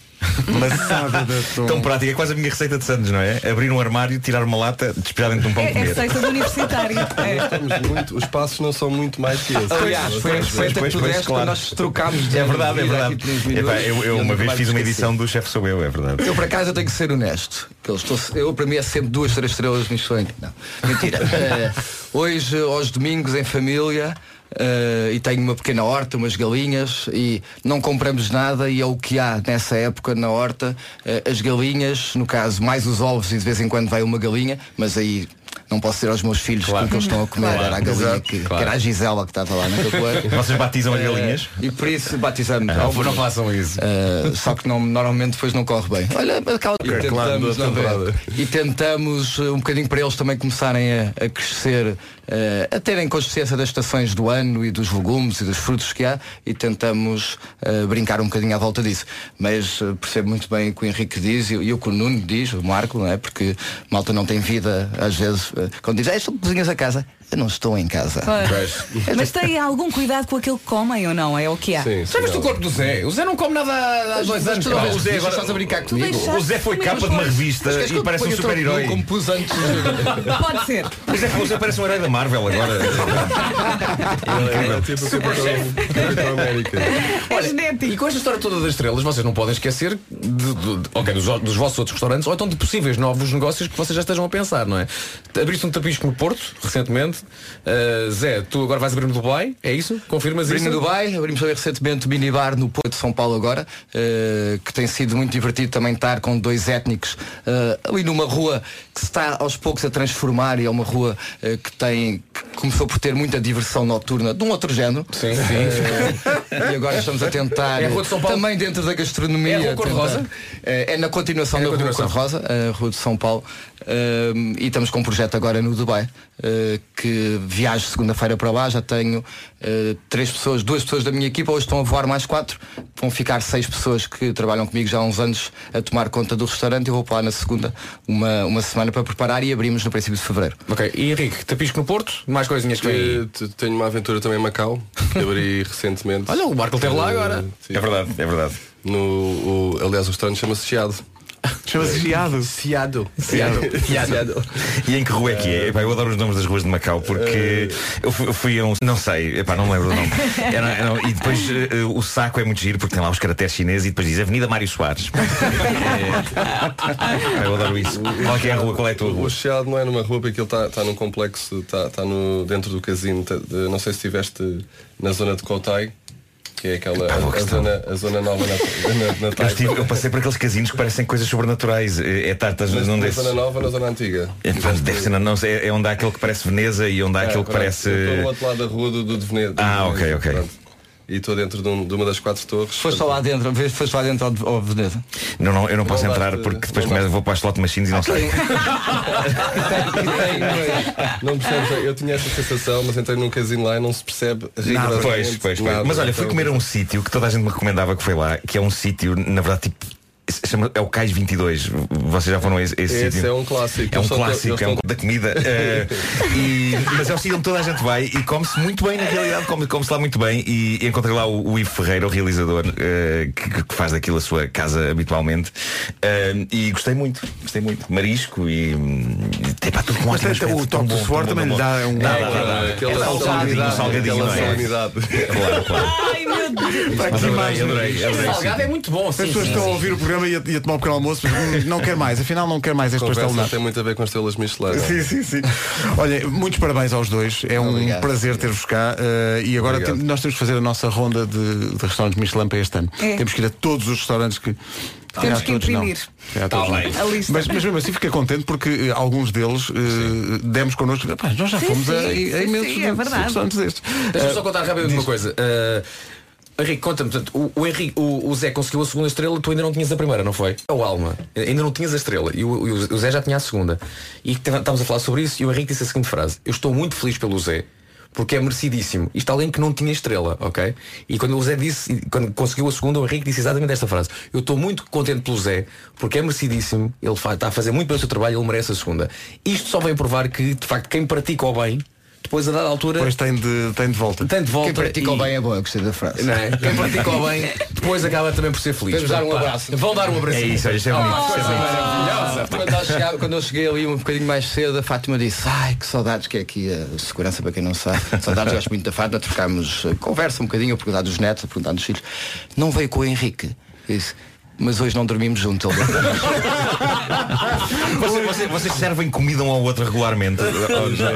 Maçada de atum. Tão prática, é quase a minha receita de Santos, não é? Abrir um armário, tirar uma lata, despejar dentro de um pão É, é comer. receita do universitário. É. Estamos muito, os passos não são muito mais que esses. Aliás, foi a receita que tu deste claro. quando nós trocámos de É verdade, é verdade. Epá, minutos, eu, eu uma vez fiz uma edição do Chefe Sou Eu, é verdade. Eu por acaso eu tenho que ser honesto. Que eu, estou, eu para mim é sempre duas, três estrelas Michelin. Não, mentira. Eh, hoje, aos domingos, em família, eh, e tenho uma pequena horta, umas galinhas, e não compramos nada e é o que há nessa época na horta. Eh, as galinhas, no caso, mais os ovos e de vez em quando vai uma galinha, mas aí não posso dizer aos meus filhos o que eles estão a comer. Claro. Era a galinha Exato. que, que Claro. era a Gisela que estava lá naquele coelho. Vocês batizam as Eh, galinhas? E por isso batizamos. Ah, não façam isso. Eh, só que não, normalmente depois não corre bem. Olha, aquela e Ok, claro, tentamos, é? temporada. e tentamos eh, um bocadinho para eles também começarem a, a crescer, eh, a terem consciência das estações do ano e dos legumes e dos frutos que há e tentamos eh, brincar um bocadinho à volta disso. Mas eh, percebo muito bem o que o Henrique diz e, e o que o Nuno diz, o Marco, não é? Porque malta não tem vida, às vezes, eh, quando diz, "Ei, tu cozinhas a casa, eu não estou em casa. Mas tem algum cuidado com aquilo que comem ou não? É o que há. Já viste o corpo do Zé? O Zé não come nada há- dois anos. Pá. o Zé agora- Estás a brincar Tu comigo? O Zé foi capa de uma revista e parece um super-herói. como pus antes? Pode ser. O Zé, o Zé parece um herói da Marvel agora. É o Capitão, Capitão América. É E com esta história toda das estrelas, vocês não podem esquecer de, de- de- ok, dos, dos vossos outros restaurantes ou então de possíveis novos negócios que vocês já estejam a pensar, não é? Abriste um tapisco no Porto, recentemente. Uh, Zé, tu agora vais abrir no Dubai, é isso? Confirmas Abri isso? no Dubai, abrimos também recentemente o minibar no Porto de São Paulo agora, eh, que tem sido muito divertido também estar com dois étnicos eh, ali numa rua que se está aos poucos a transformar e é uma rua que tem que começou por ter muita diversão noturna de um outro género. Sim, Eh, e agora estamos a tentar É a Rua de São Paulo? também dentro da gastronomia. É a Rua Cor-de-Rosa? É, na continuação É na da Rua continuação. Cor-de-Rosa, a Rua de São Paulo. Eh, e estamos com um projeto agora no Dubai, eh, que viajo segunda-feira para lá, já tenho eh, três pessoas, duas pessoas da minha equipa, hoje estão a voar mais quatro, vão ficar seis pessoas que trabalham comigo já há uns anos a tomar conta do restaurante, eu vou para lá na segunda, uma, uma semana para preparar e abrimos no princípio de fevereiro. Ok, e Henrique, tapisco no Porto, mais coisinhas que aí. Eh, Tenho uma aventura também em Macau, que abri recentemente. Olha, o Marco esteve lá agora. É verdade, é verdade. No, o, aliás, o restaurante chama-se Chiado. Chama-se Chiado. Ciado. Ciado. Ciado. E em que rua é que é? Epá, eu adoro os nomes das ruas de Macau porque eu fui, eu fui a um. Não sei, epá, não me lembro o nome. Era- era- e depois eh, o saco é muito giro porque tem lá os caracteres chineses e depois diz Avenida Mário Soares. É, eu adoro isso. Qual é que é a rua? Qual é a tua O rua? Chiado não é numa rua porque ele está tá num complexo, está tá no, dentro do casino. tá- de- não sei se estiveste na zona de Cotai, que é aquela Epá, a, zona, a zona nova na, na, na Eu, estive- eu passei por aqueles casinos que parecem coisas sobrenaturais. É, é tartas Mas num na zona nova na zona antiga? É, pá, deve ser, não sei, é onde há aquele que parece Veneza e onde há aquele que parece. Estou no outro lado da rua do, do, de Veneza. Ah, ok, ok. Pronto. E estou dentro de, um- de uma das quatro torres. Foste lá dentro, foste lá dentro ao, ao Veneza. Não, não, eu não posso Não entrar porque depois não começo, vou para as slot machines e não saio. Não percebes, eu tinha essa sensação, mas entrei num casino lá e não se percebe rigorosamente Pois, pois, pois. nada. Mas olha, fui Então, comer a um sítio que toda a gente me recomendava que foi lá, que é um sítio, na verdade, tipo. Chama- é o Cais 22. Vocês já foram a esse, esse Esse sítio? é um clássico. É um clássico, é um da comida. eh, e- mas é um sítio onde toda a gente vai e come-se muito bem, na realidade, come- come-se lá muito bem. E encontrei lá o, o Ivo Ferreira, o realizador, eh, que, que faz daquilo a sua casa habitualmente. Eh, e gostei muito, gostei muito. Marisco e. e tem para tudo com Mas tem- o aspecto, toque do suor também lhe dá um- Dá, dá, Aquela- dá, dá. aquela É um salgadinho, salgadinho, é? Claro, claro. Adorei, adorei, adorei. Salgado é muito bom, As pessoas sim, estão a ouvir o programa e a, e a tomar um pequeno almoço, mas hum, não quer mais, afinal não quer mais este pastel nada. tem muito a ver com as estrelas Michelin. não é? Sim, sim, sim. Olha, muitos parabéns aos dois. É um Obrigado. prazer ter-vos cá. eh, e agora Obrigado. tem- nós temos que fazer a nossa ronda de, de restaurantes Michelin para este ano. É. Temos que ir a todos os restaurantes que. Se calhar Temos que todos não. imprimir. Se calhar todos Tá não. bem. A lista. Mas, mas mesmo assim fiquei contente porque eh, alguns deles eh, demos connosco. Nós já Sim, fomos a, sim, a sim, imensos sim, é verdade. restaurantes destes. Deixa-me só contar rapidamente uma coisa. Uh, Henrique, conta-me, o, o, Henrique, o, o Zé conseguiu a segunda estrela, tu ainda não tinhas a primeira, não foi? É o Alma. Ainda não tinhas a estrela. E o, o- Zé já tinha a segunda. E estávamos a falar sobre isso e o Henrique disse a seguinte frase. Eu estou muito feliz pelo Zé. Porque é merecidíssimo. Isto é alguém que não tinha estrela, ok? E quando o Zé disse, quando conseguiu a segunda, o Henrique disse exatamente esta frase. Eu estou muito contente pelo Zé, porque é merecidíssimo, ele está a fazer muito bem o seu trabalho, ele merece a segunda. Isto só vem provar que, de facto, quem pratica o bem, depois a dada altura. Depois tem de, tem de volta. Tem de volta. Quem pratica o e- bem é bom, eu gostei da frase. não é? Quem pratica o bem depois acaba também por ser feliz. Vamos dar um abraço. Vão dar um abraço. É isso, olha, isto é bonito. Oh, maravilhosa. Quando, nós chegava- quando eu cheguei ali um bocadinho mais cedo, a Fátima disse, ai que saudades que é aqui a segurança para quem não sabe. Saudades, gosto muito da Fátima, trocámos eh, conversa um bocadinho, a perguntar dos netos, a perguntar dos filhos. Não veio com o Henrique. Disse, mas hoje não dormimos juntos. Ele Vocês, vocês- vocês servem comida um ao outro regularmente?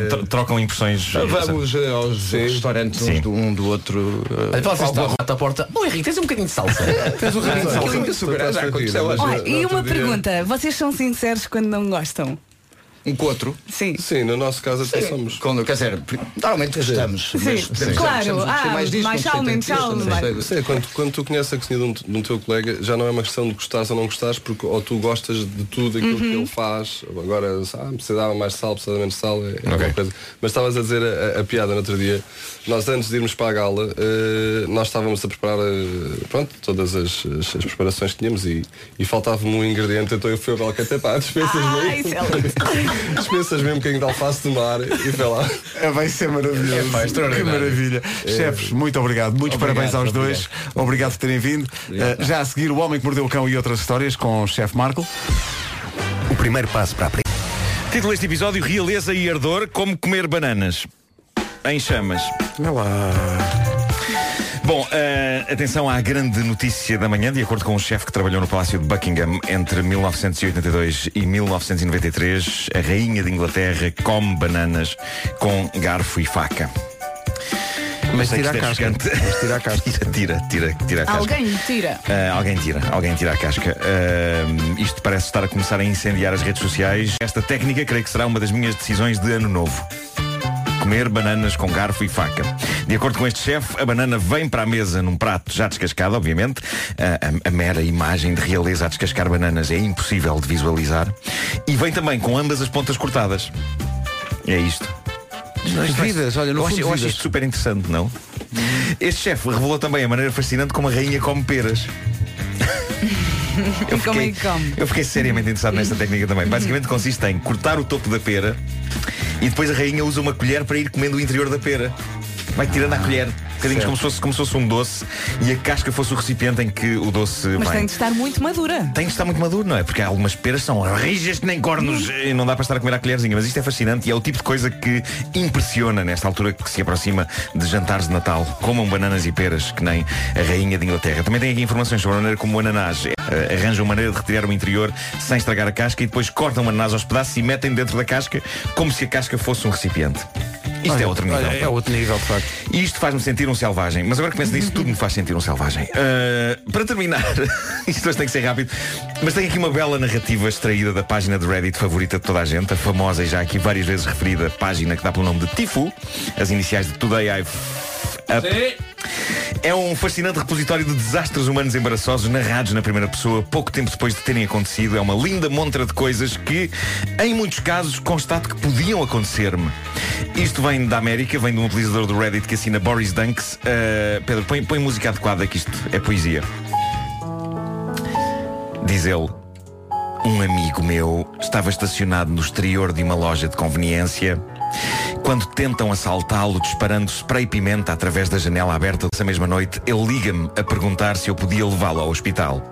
Tro- Trocam impressões? Vamos eh, aos restaurantes uns do, um do outro. eh, assim, alguma- está à porta. Oh Henrique, tens um bocadinho de salsa. Tens um bocadinho de salsa. Muito Já aconteceu hoje. Olha, e uma pergunta, vocês são sinceros quando não gostam? Um coutro. Sim. Sim, no nosso caso até somos. Quando, quer dizer, normalmente gostamos. Sim, mas podemos- claro. Ah, mais disto, mais menos. Sim, quando, quando tu conheces a cozinha de um, de um teu colega, já não é uma questão de gostares ou não gostares, porque ou tu gostas de tudo aquilo que Uhum. ele faz, agora ah, precisava mais sal, precisava menos sal, é, é uma coisa. Mas estavas a dizer a, a- a piada no outro dia, nós antes de irmos para a gala, eh, nós estávamos a preparar eh, pronto, todas as, as- as preparações que tínhamos e, e faltava-me um ingrediente, então eu fui ao balcão até pá, dispensas mesmo. um bocadinho de alface do mar e foi lá. É, vai ser maravilhoso. É, pá, que maravilha. É. Chefes, muito obrigado. Muitos Obrigado, parabéns aos obrigado. dois. Obrigado por terem vindo. Uh, já a seguir, O Homem que Mordeu o Cão e outras histórias com o chefe Marco. O primeiro passo para a Título deste episódio, Realeza e Ardor, como comer bananas. Em chamas. Bom, eh, atenção à grande notícia da manhã, de acordo com um chefe que trabalhou no Palácio de Buckingham entre 1982 e 1993, a rainha de Inglaterra come bananas com garfo e faca. Mas tira a é casca. Mas tira a casca. tira, tira, tira, tira a casca. Alguém tira. Ah, alguém tira, alguém tira a casca. Ah, isto parece estar a começar a incendiar as redes sociais. Esta técnica creio que será uma das minhas decisões de ano novo. Comer bananas com garfo e faca. De acordo com este chefe, a banana vem para a mesa num prato já descascado, obviamente. A, a- a mera imagem de realeza a descascar bananas é impossível de visualizar. E vem também com ambas as pontas cortadas. É isto. Vidas, olha, no eu, acho, eu acho isto super interessante, não? Este chefe revelou também a maneira fascinante como a rainha come peras. E como é? Eu fiquei seriamente interessado nesta técnica também. Basicamente consiste em cortar o topo da pera e depois a rainha usa uma colher para ir comendo o interior da pera. Vai tirando a colher, bocadinhos como se, fosse, como se fosse um doce e a casca fosse o recipiente em que o doce Mas tem de estar muito madura. Tem que estar muito maduro, não é? Porque algumas peras são rijas que nem cornos e não dá para estar a comer à colherzinha. Mas isto é fascinante e é o tipo de coisa que impressiona nesta altura que se aproxima de jantares de Natal. Comam bananas e peras, que nem a rainha de Inglaterra. Também tem aqui informações sobre a maneira como o ananás eh, arranjam maneira de retirar o interior sem estragar a casca e depois cortam o ananás aos pedaços e metem dentro da casca como se a casca fosse um recipiente. Isto Olha, é outro nível. olha, é outro nível, de facto. E isto faz-me sentir um selvagem. Mas agora que penso nisso, tudo me faz sentir um selvagem. Uh, para terminar, isto hoje tem que ser rápido, mas tem aqui uma bela narrativa extraída da página de Reddit favorita de toda a gente, a famosa e já aqui várias vezes referida página que dá pelo nome de Tifu, as iniciais de Today I've. É um fascinante repositório de desastres humanos embaraçosos narrados na primeira pessoa pouco tempo depois de terem acontecido. É uma linda montra de coisas que, em muitos casos, constato que podiam acontecer-me. Isto vem da América, vem de um utilizador do Reddit que assina Boris Dunks. Uh, Pedro, põe, põe música adequada que isto é poesia. Diz ele. Um amigo meu estava estacionado no exterior de uma loja de conveniência quando tentam assaltá-lo disparando spray pimenta através da janela aberta essa mesma noite, ele liga-me a perguntar se eu podia levá-lo ao hospital.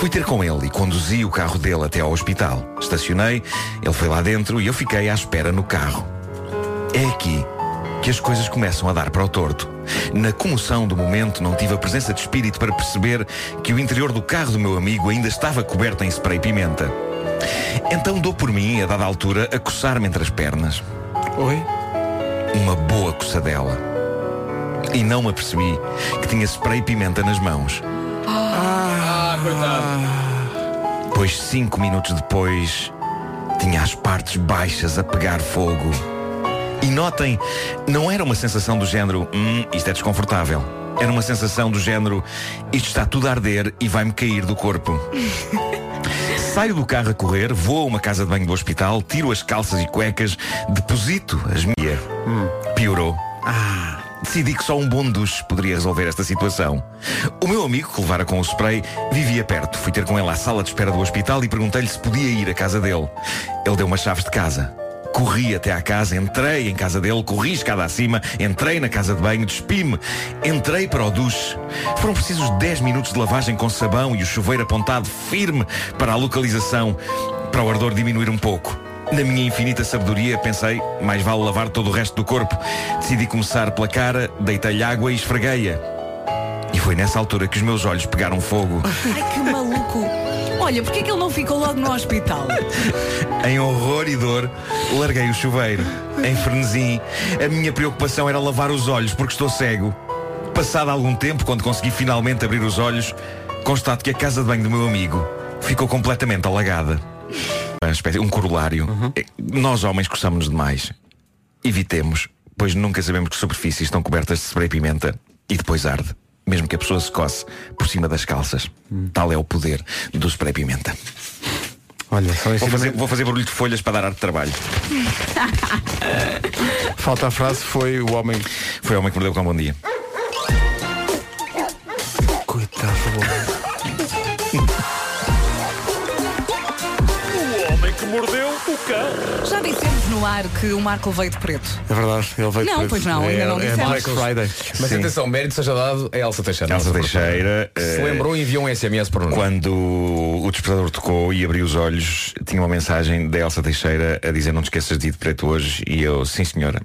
Fui ter com ele e conduzi o carro dele até ao hospital. Estacionei, ele foi lá dentro e eu fiquei à espera no carro. É aqui que as coisas começam a dar para o torto. Na comoção do momento, não tive a presença de espírito para perceber que o interior do carro do meu amigo ainda estava coberto em spray pimenta. Então dou por mim, a dada altura, a coçar-me entre as pernas. Oi? Uma boa coçadela. E não me apercebi que tinha spray pimenta nas mãos. Ah, coitado. Pois cinco minutos depois tinha as partes baixas a pegar fogo. E notem, não era uma sensação do género, hum, isto é desconfortável. Era uma sensação do género, isto está tudo a arder e vai-me cair do corpo. Saio do carro a correr, vou a uma casa de banho do hospital, tiro as calças e cuecas, deposito as minhas. Piorou. Ah, decidi que só um bom duche poderia resolver esta situação. O meu amigo, que levara com o spray, vivia perto. Fui ter com ele à sala de espera do hospital e perguntei-lhe se podia ir à casa dele. Ele deu umas chaves de casa. Corri até à casa, entrei em casa dele, corri escada acima, entrei na casa de banho, despi-me, entrei para o duche. Foram precisos 10 minutos de lavagem com sabão e o chuveiro apontado firme para a localização, para o ardor diminuir um pouco. Na minha infinita sabedoria pensei, mais vale lavar todo o resto do corpo. Decidi começar pela cara, deitei-lhe água e esfreguei-a. E foi nessa altura que os meus olhos pegaram fogo. Ai, que maluco. Olha, porquê que ele não ficou logo no hospital? Em horror e dor, larguei o chuveiro. Em frenesim, a minha preocupação era lavar os olhos porque estou cego. Passado algum tempo, quando consegui finalmente abrir os olhos, constato que a casa de banho do meu amigo ficou completamente alagada. uma espécie, um corolário. É, Nós homens coçamos-nos demais. Evitemos, pois nunca sabemos que superfícies estão cobertas de spray pimenta e depois arde. Mesmo que a pessoa se coce por cima das calças. Tal é o poder do spray pimenta. Olha, vou, fazer, vou fazer barulho de folhas para dar ar de trabalho. Falta a frase, foi o homem. Foi o homem que mordeu com um bom dia. Coitado. O homem que mordeu o cão. Dissemos no ar que o Marco veio de preto. É verdade, ele veio Não, preto. pois não, é, ainda não é dissemos. Black Friday. Mas Sim. atenção, mérito seja dado a Elsa Teixeira. Elsa Teixeira. Se eh, lembrou e enviou um SMS para o Nuno. Quando o despertador tocou e abriu os olhos, tinha uma mensagem da Elsa Teixeira a dizer não te esqueças de ir de preto hoje e eu, sim senhora.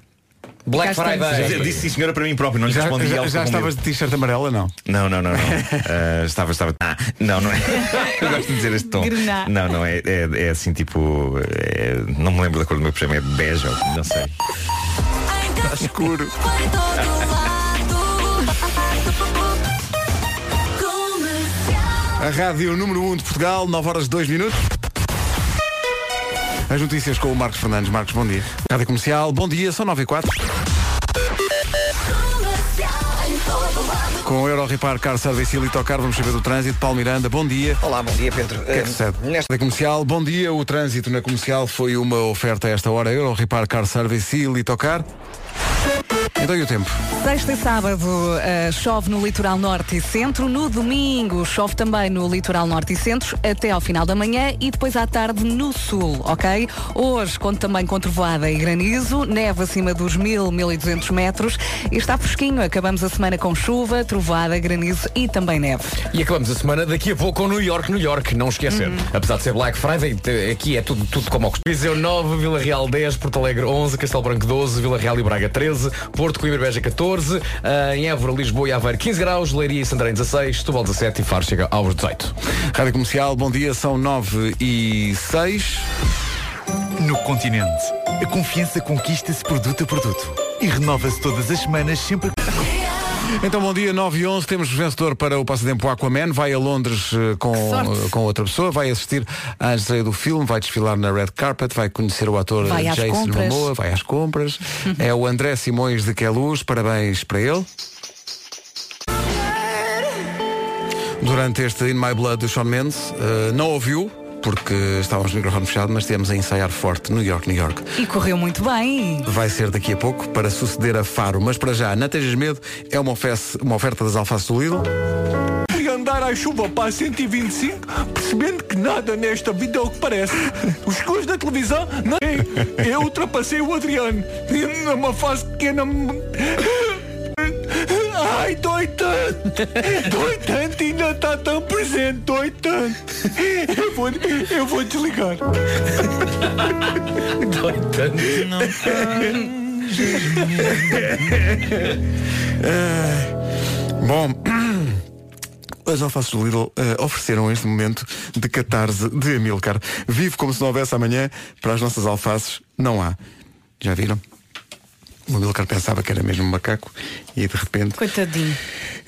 Black. Friday. Disse sim senhora para mim próprio, não lhe Já, respondi já, já estavas de t-shirt amarela, não? Não, não, não, não. Ah, estava, estava. Ah, não, não é. Eu gosto de dizer este tom. Grená. Não, não é. É, é assim tipo. é- não me lembro da cor do meu pijama, é bege, ou não sei. Está escuro. A Rádio número 1 de Portugal, 9 horas 2 minutos. As notícias com o Marcos Fernandes. Marcos, bom dia. Rádio Comercial, bom dia, são 9 e 4. Com o Euro Repar Car Service e Litocar, vamos saber do trânsito. Paulo Miranda, bom dia. Olá, bom dia, Pedro. Que é que nesta Rádio Comercial, bom dia. O trânsito na comercial foi uma oferta a esta hora. Euro Repar Car Service e Litocar. Então e o tempo? Sexta e sábado eh, chove no litoral norte e centro. No domingo chove também no litoral norte e centro até ao final da manhã e depois à tarde no sul, ok? Hoje conto também com trovoada e granizo, neve acima dos 1000, 1200 metros e está fresquinho. Acabamos a semana com chuva, trovoada, granizo e também neve. E acabamos a semana daqui a pouco com New York, New York, não esquecer. Uhum. Apesar de ser Black Friday, aqui é tudo, tudo como ao costume. Viseu 9, Vila Real 10, Porto Alegre 11, Castelo Branco 12, Vila Real e Braga 13, Porto Coimbra e Beja 14, ah, em Évora, Lisboa e Aveiro 15 graus, Leiria e Santarém 16, Setúbal 17 e Faro chega aos 18. Rádio Comercial, bom dia, são 9 e 6. No continente, a confiança conquista-se produto a produto e renova-se todas as semanas sempre. Então, bom dia, 9 e 11, temos vencedor para o passatempo Aquaman, vai a Londres eh, com, eh, com outra pessoa, vai assistir à estreia do filme, vai desfilar na Red Carpet, vai conhecer o ator Vai às Jason compras. Momoa, vai às compras. é o André Simões de Queluz, parabéns para ele. Durante este In My Blood do Sean Mendes, eh, não ouviu, porque estávamos no microfone fechado, mas temos a ensaiar forte, New York, New York. E correu muito bem. Vai ser daqui a pouco para suceder a Faro. Mas para já, não tejas medo, é uma, oferta- uma oferta das alfaces do Lidl. E andar à chuva para 125, percebendo que nada nesta vida é o que parece. Os escuros da televisão, não é. Eu ultrapassei o Adriano. Numa fase pequena. Ai, dói tanto! Dói tanto e ainda está tão presente, dói tanto! Eu vou, eu vou desligar. Dói tanto. Ah, Bom, as alfaces do Lidl eh, ofereceram este momento de catarse de Amilcar. Vive como se não houvesse amanhã, para as nossas alfaces não há. Já viram? O Amilcar pensava que era mesmo um macaco e de repente. Coitadinho.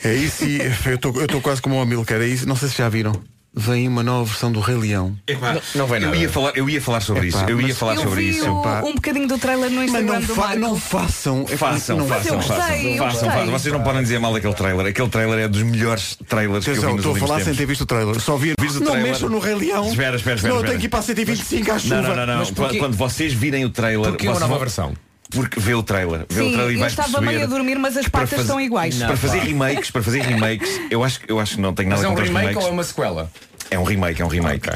É isso e eu estou eu estou quase como o Amilcar, é isso. Não sei se já viram. Vem uma nova versão do Rei Leão. Epá, não vem eu nada. ia falar, eu ia falar sobre Epá, isso. Eu ia mas- falar Eu sobre vi isso. o- um bocadinho do trailer no Mas Instagram não, do fa Marco. não façam. é Façam, não façam, eu façam, eu façam, gostei. façam. Vocês não podem dizer mal daquele trailer. Aquele trailer é dos melhores trailers que eu vi Atenção, nos estou a falar sem ter visto o trailer. Só vi. Vires o não trailer. mexam no Rei Leão. Espera, espera, espera. Eu espera. tenho que ir para a 125 à chuva. Não, não, não, não. Mas Quando, vocês virem o trailer. Porquê uma vocês nova vão- versão? Porque vê o trailer. Vê o Sim, trailer e eu estava meio a dormir, mas as patas fazer- são iguais. para fazer remakes, para fazer remakes, eu acho, eu acho que não tenho nada Mas é um contra remake remakes. ou é uma sequela? É um remake, é um remake.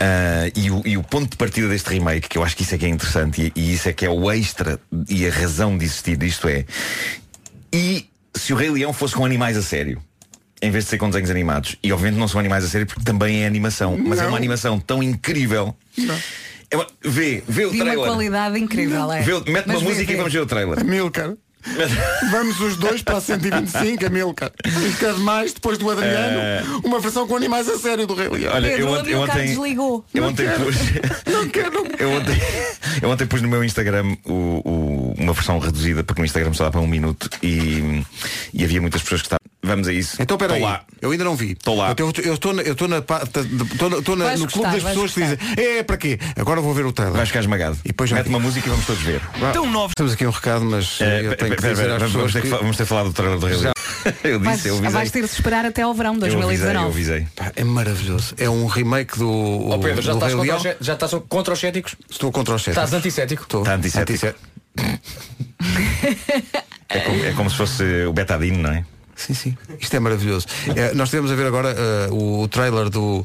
Ah, e, o, e o ponto de partida deste remake, que eu acho que isso é que é interessante e, e isso é que é o extra e a razão de existir disto é. E se o Rei Leão fosse com animais a sério? Em vez de ser com desenhos animados. E obviamente não são animais a sério porque também é animação. Mas é Não. uma animação tão incrível. É uma- vê, vê o uma trailer. qualidade incrível, é. Vê mete Mas uma vê, música vê. e vamos ver o trailer. Amilcar. Vamos os dois para a 125, Amilcar. E quer mais, depois do Adriano, Eh, uma versão com animais a sério do Rei Leão. Olha, Pedro, eu eu ontem- desligou. Eu Não ontem quero. pus. Não quero. Eu ontem, eu ontem pus no meu Instagram o- o- uma versão reduzida, porque no Instagram só dá para um minuto e, e havia muitas pessoas que estavam. Vamos a isso. Então peraí, eu ainda não vi. Estou lá. Eu estou- eu estou na- eu estou na de- no clube das pessoas que dizem, é para quê? Agora vou ver o trailer. Vais ficar esmagado. E depois Mete vi. uma música e vamos todos ver. Então nove. Temos aqui um recado, mas Eh, eu tenho que dizer às vamos, pessoas vamos ter falar do trailer do Leão. Eu Vais, disse, eu avisei. vais ter de esperar até ao verão Eu avisei, eu 2019. avisei. Pá, é maravilhoso. É um remake do, Ó Pedro, já do estás, Rei contra Leão. os, cé- já estás contra os céticos? Estou contra os céticos. Estás antissético? Estou. Está antissético. É como, é como se fosse o Betadine, não é? Sim, sim. Isto é maravilhoso. É, nós temos a ver agora eh, o, trailer do,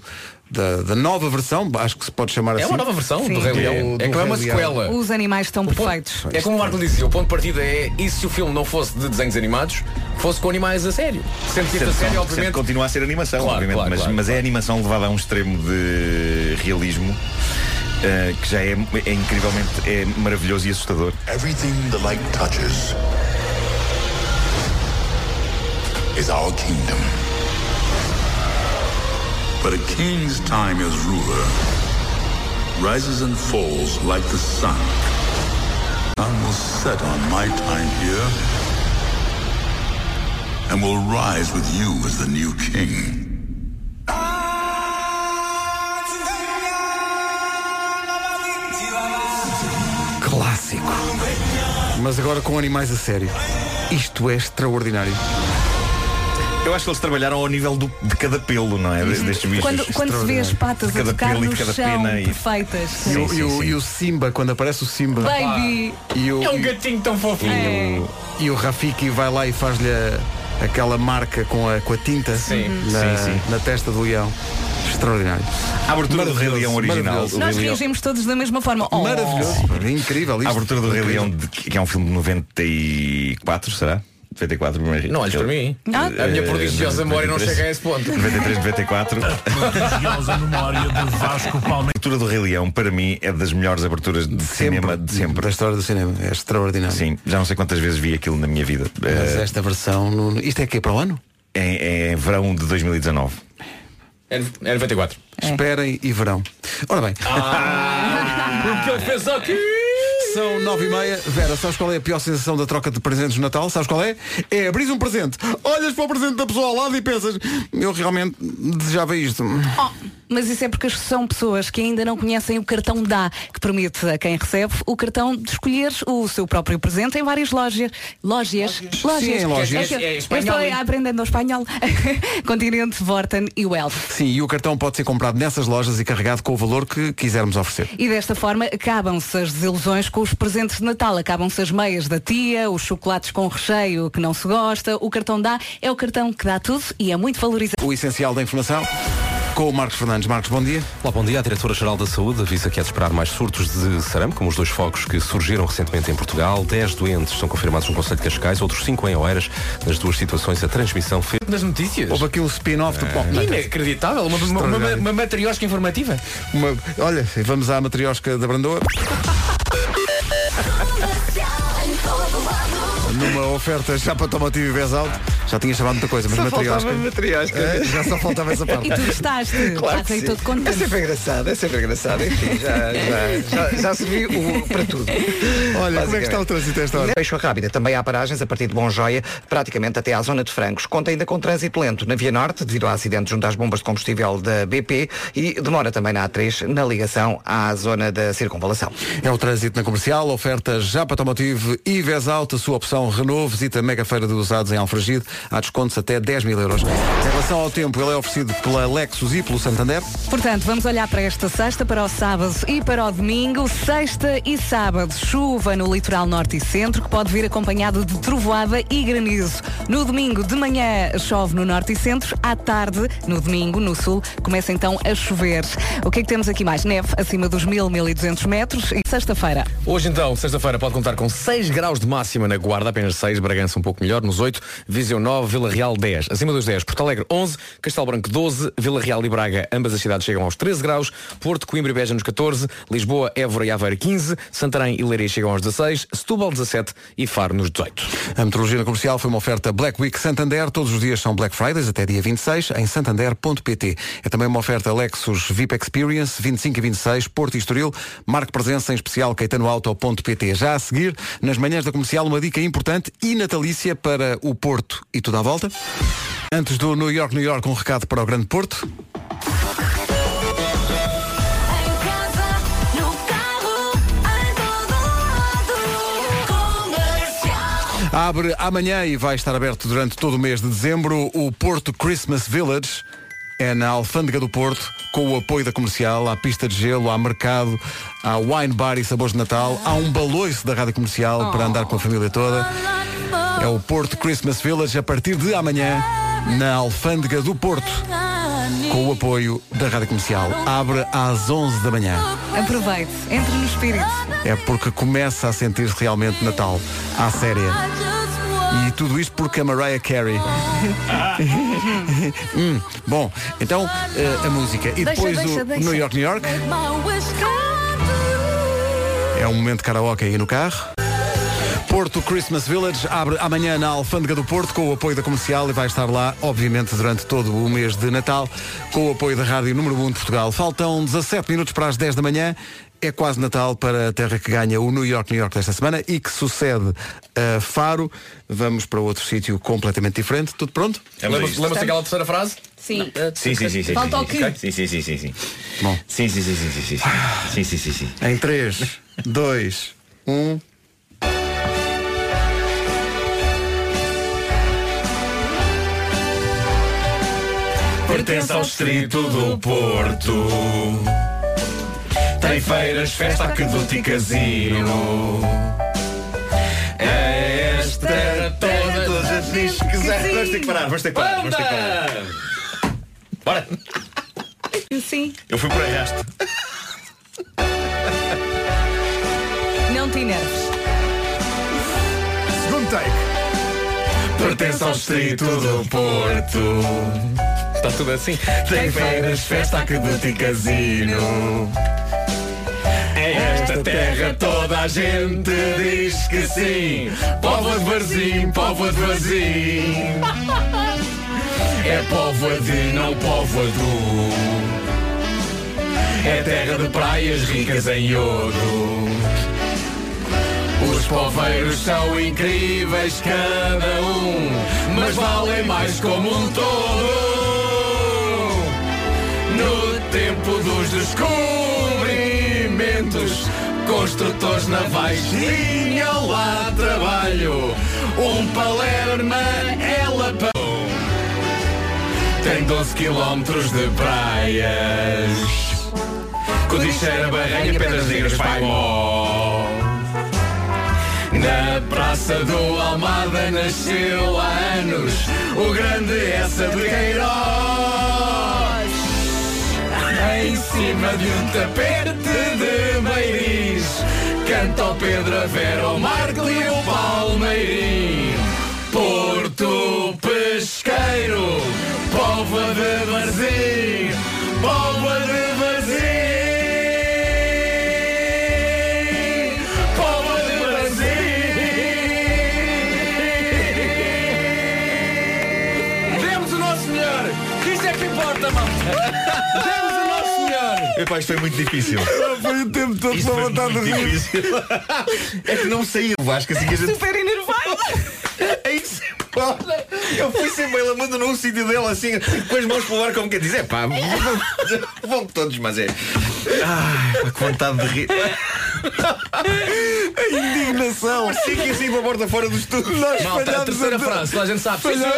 da, da nova versão, acho que se pode chamar É assim. uma nova versão Sim. do Rei Leão. É que é uma sequela. Os animais estão perfeitos. É como o Marco dizia, o ponto de partida é e se o filme não fosse de desenhos animados, fosse com animais a sério. Sendo que série, Sempre obviamente. continua a ser animação, Claro, obviamente, claro, mas, claro, mas é animação levada a um extremo de realismo eh, que já é, é incrivelmente é maravilhoso e assustador. Everything the light touches is our kingdom. But a king's time as ruler rises and falls like the sun. Sun will set on my time here and will rise with you as the new king. Clássico. Mas agora com animais a sério. Isto é extraordinário. Eu acho que eles trabalharam ao nível do- de cada pelo, não é? Destes bichos. Quando, quando se vê as patas De a cada tocar pelo e cada chão, pena e- perfeitas. E o, Sim, e o- sim, sim. e o Simba, quando aparece o Simba. Baby! E o, É um gatinho tão fofinho. É. e o Rafiki vai lá e faz-lhe a- aquela marca com a, com a tinta Sim, na, sim, sim. na testa do leão. Extraordinário. A abertura do Rei Leão original. Nós Rei Leão- reagimos todos da mesma forma. Oh. Maravilhoso. Incrível A isto. abertura do Rei Leão, de- que é um filme de 94, será? 94, primeiro. Não olhes para mim. Ah. A minha prodigiosa memória não chega a esse ponto. 93, 94. Prodigiosa memória de Vasco A abertura do Rei Leão, para mim, é das melhores aberturas de cinema de sempre. Da história do cinema. É extraordinário. Sim, já não sei quantas vezes vi aquilo na minha vida. Mas Eh, esta versão. no- Isto é que para o ano? é, é verão de 2019. É é 94. Esperem e verão. Ora bem, O que ele fez aqui? São nove e meia. Vera, sabes qual é a pior sensação da troca de presentes no Natal? Sabes qual é? É abrir um presente, olhas para o presente da pessoa ao lado e pensas, eu realmente desejava isto. Oh, mas isso é porque são pessoas que ainda não conhecem o cartão DA, que permite a quem recebe o cartão de escolher o seu próprio presente em várias lojas. Lojas. Lojas. Sim, em lojas. É É- é espanhol, estou aprendendo o espanhol. Continente, Vorten e Wells. Sim, e o cartão pode ser comprado nessas lojas e carregado com o valor que quisermos oferecer. E desta forma acabam-se as desilusões com os presentes de Natal. Acabam-se as meias da tia, os chocolates com recheio que não se gosta. O cartão dá é o cartão que dá tudo e é muito valorizado. O essencial da informação com o Marcos Fernandes. Marcos, bom dia. Olá, bom dia. A Diretora-Geral da Saúde avisa que é de esperar mais surtos de sarampo, como os dois focos que surgiram recentemente em Portugal. Dez doentes são confirmados no Conselho de Cascais, outros cinco em Oeiras. Nas duas situações, a transmissão fez... Das notícias. Houve aqui um spin-off do Pop. Inacreditável. Uma, uma, uma, uma matriosca informativa. Uma- Olha, vamos à matriosca da Brandoa. Numa oferta já para Tomotivo e Vez Alto. Já tinha chamado muita coisa, mas matriosca. É, já só faltava essa parte. E tu gostaste? Claro sim. todo É contente. sempre engraçado, é sempre engraçado. Enfim, já, já, já, já se viu o- para tudo. Olha, como é que está o trânsito a esta hora? Peixoa Rápida também há paragens a partir de Bom Joia, praticamente até à zona de Francos. Conta ainda com trânsito lento na Via Norte, devido ao acidente junto às bombas de combustível da BP e demora também na A3, na ligação à zona da circunvalação. É o trânsito na comercial, oferta já para Tomotivo e Vez Alto, a sua opção Renault, visita a mega feira de usados em Alfragide, há descontos até 10 mil euros. Em relação ao tempo, ele é oferecido pela Lexus e pelo Santander. Portanto, vamos olhar para esta sexta, para o sábado e para o domingo. Sexta e sábado, chuva no litoral norte e centro, que pode vir acompanhado de trovoada e granizo. No domingo de manhã chove no norte e centro, à tarde, no domingo, no sul, começa então a chover. O que é que temos aqui mais? Neve acima dos 1000, 1200 metros e sexta-feira. Hoje então, sexta-feira, pode contar com 6 graus de máxima na Guarda, apenas 6, Bragança um pouco melhor, nos 8, Viseu 9, Vila Real 10. Acima dos 10, Porto Alegre 11, Castelo Branco 12, Vila Real e Braga, ambas as cidades chegam aos 13 graus, Porto, Coimbra e Beja nos 14, Lisboa, Évora e Aveiro 15, Santarém e Leiria chegam aos 16, Setúbal 17 e Faro nos 18. A metrologia comercial foi uma oferta Black Week Santander. Todos os dias são Black Fridays até dia 26 em santander.pt. É também uma oferta Lexus VIP Experience 25 e 26 Porto e Estoril. Marque presença em especial caetanoauto.pt. Já a seguir, nas manhãs da comercial, uma dica importante e natalícia para o Porto e tudo à volta. Antes do New York, New York, um recado para o Grande Porto. Abre amanhã e vai estar aberto durante todo o mês de dezembro o Porto Christmas Village. É na Alfândega do Porto, com o apoio da comercial, há pista de gelo, há mercado, há wine bar e sabores de Natal, há um baloiço da rádio comercial para andar com a família toda. É o Porto Christmas Village a partir de amanhã na Alfândega do Porto, com o apoio da rádio comercial. Abre às 11 da manhã. Aproveite, entre no espírito. É porque começa a sentir-se realmente Natal à séria. E tudo isto porque a Mariah Carey. Hum, bom, então eh, a música. E depois deixa, o deixa. New York, New York. É um momento de karaoke aí no carro. Porto Christmas Village abre amanhã na Alfândega do Porto com o apoio da comercial e vai estar lá, obviamente, durante todo o mês de Natal, com o apoio da Rádio Número 1 de Portugal. Faltam 17 minutos para as 10 da manhã. É quase Natal para a terra que ganha o New York, New York desta semana e que sucede a Faro. Vamos para outro sítio completamente diferente. Tudo pronto? Lembra-se lembra daquela terceira frase? Sim. Sim, sim, sim, sim. Falta sim, o quê? sim, sim, sim, sim, sim. Bom. Sim, sim, sim, sim, sim, sim. Sim, sim, sim, sim. Em 3, 2, 1. Pertence ao distrito do Porto. Tem feiras, festa, aqueduto e casino. É esta terra toda. Todas as discos. Vamos ter que parar, vamos ter que parar. Vamos ter que parar. Bora. Sim. Eu fui por arrasto. Não te enerves. Segundo take. Pertence ao distrito do Porto. Está tudo assim. Tem feiras, festa, aqueduto e casino. Esta terra toda a gente diz que sim. Povo de Varzim, povo de Varzim. É povo de, não povo do. É terra de praias ricas em ouro. Os poveiros são incríveis, cada um, mas valem mais como um todo. No tempo dos descobrimentos, construtores navais tinham lá trabalho. Um Palerma é Lapão. Tem 12 quilómetros de praias. Codicheira, Barranha, Pedras Negras, Paimó. Na Praça do Almada nasceu há anos o grande essa de Queiroz. Em cima de um tapete de Meiris. Canta o Pedro, a Vera, o Marco e o Palmeirim Porto Pesqueiro Povo de Varzim Povo de Varzim Povo de Varzim. Demos o Nosso Senhor Que isso é que importa, mano. Demos o Epá, isto foi muito difícil. Foi o tempo todo Isto com foi vontade de muito rir. difícil. É que não saía o Vasco assim que a gente. Super enervado. É isso. Olha, Eu fui sem bem lamando num sítio dele assim, com as mãos para o ar como quer dizer, pá, vão, vão todos, mas é. Ai, pá, que vontade de rir. A indignação. Parecia que ia assim para a porta fora do estúdio. Nós Malta, a terceira a- frase, toda a gente sabe. Falhámos,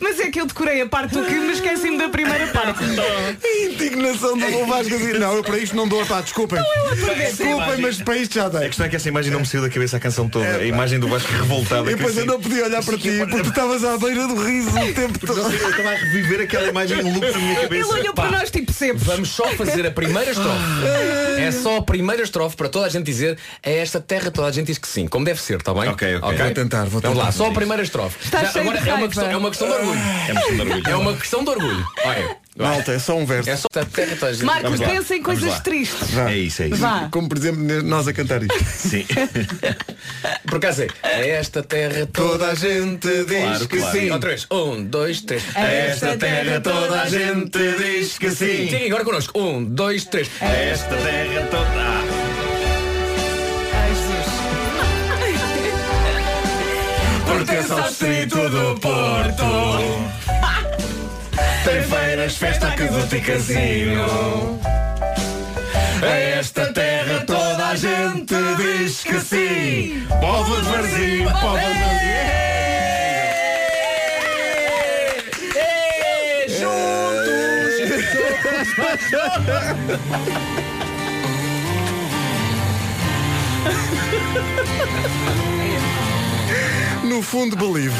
Mas é que eu decorei a parte do que me esqueci-me da primeira parte. A indignação do Dom Vasco assim. Não, eu para isto não dou, pá, desculpem. Desculpem, mas para isto já A dei. questão é que essa imagem não me saiu da cabeça a canção toda. A imagem do Vasco revoltado. E depois eu não podia olhar para ti porque tu estavas à beira do riso o tempo todo. Não sei, Eu estava a reviver aquela imagem em loop na minha Ele cabeça. olhou para nós tipo sempre. Vamos só fazer a primeira estrofe. É só a primeira estrofe para toda a gente dizer a esta terra toda a gente diz que sim, como deve ser, está bem? Ok, ok. Vou tentar, vou Vamos tentar. lá, só a primeira estrofe. Está cheio agora é uma, questão, é uma questão de orgulho. É uma questão de orgulho. É uma questão de orgulho. Olha, Malta, é só um verso. é só a a. Marcos, Vamos lá, pensa em vamos coisas lá. tristes. Já. É isso, é isso. Vá. Como por exemplo nós a cantar isto. Sim. Por acaso é, a esta terra toda a gente diz Claro, que claro. sim. Outra vez, um, dois, três. A esta terra toda a gente diz que sim. Sim, agora connosco. Um, dois, três. Esta terra toda. Pertence ao distrito do Porto. Tem feiras, festa, aqueduto e casino. A esta terra toda a gente diz que sim. Povo de Varzim, povo de Varzim. No fundo, believe.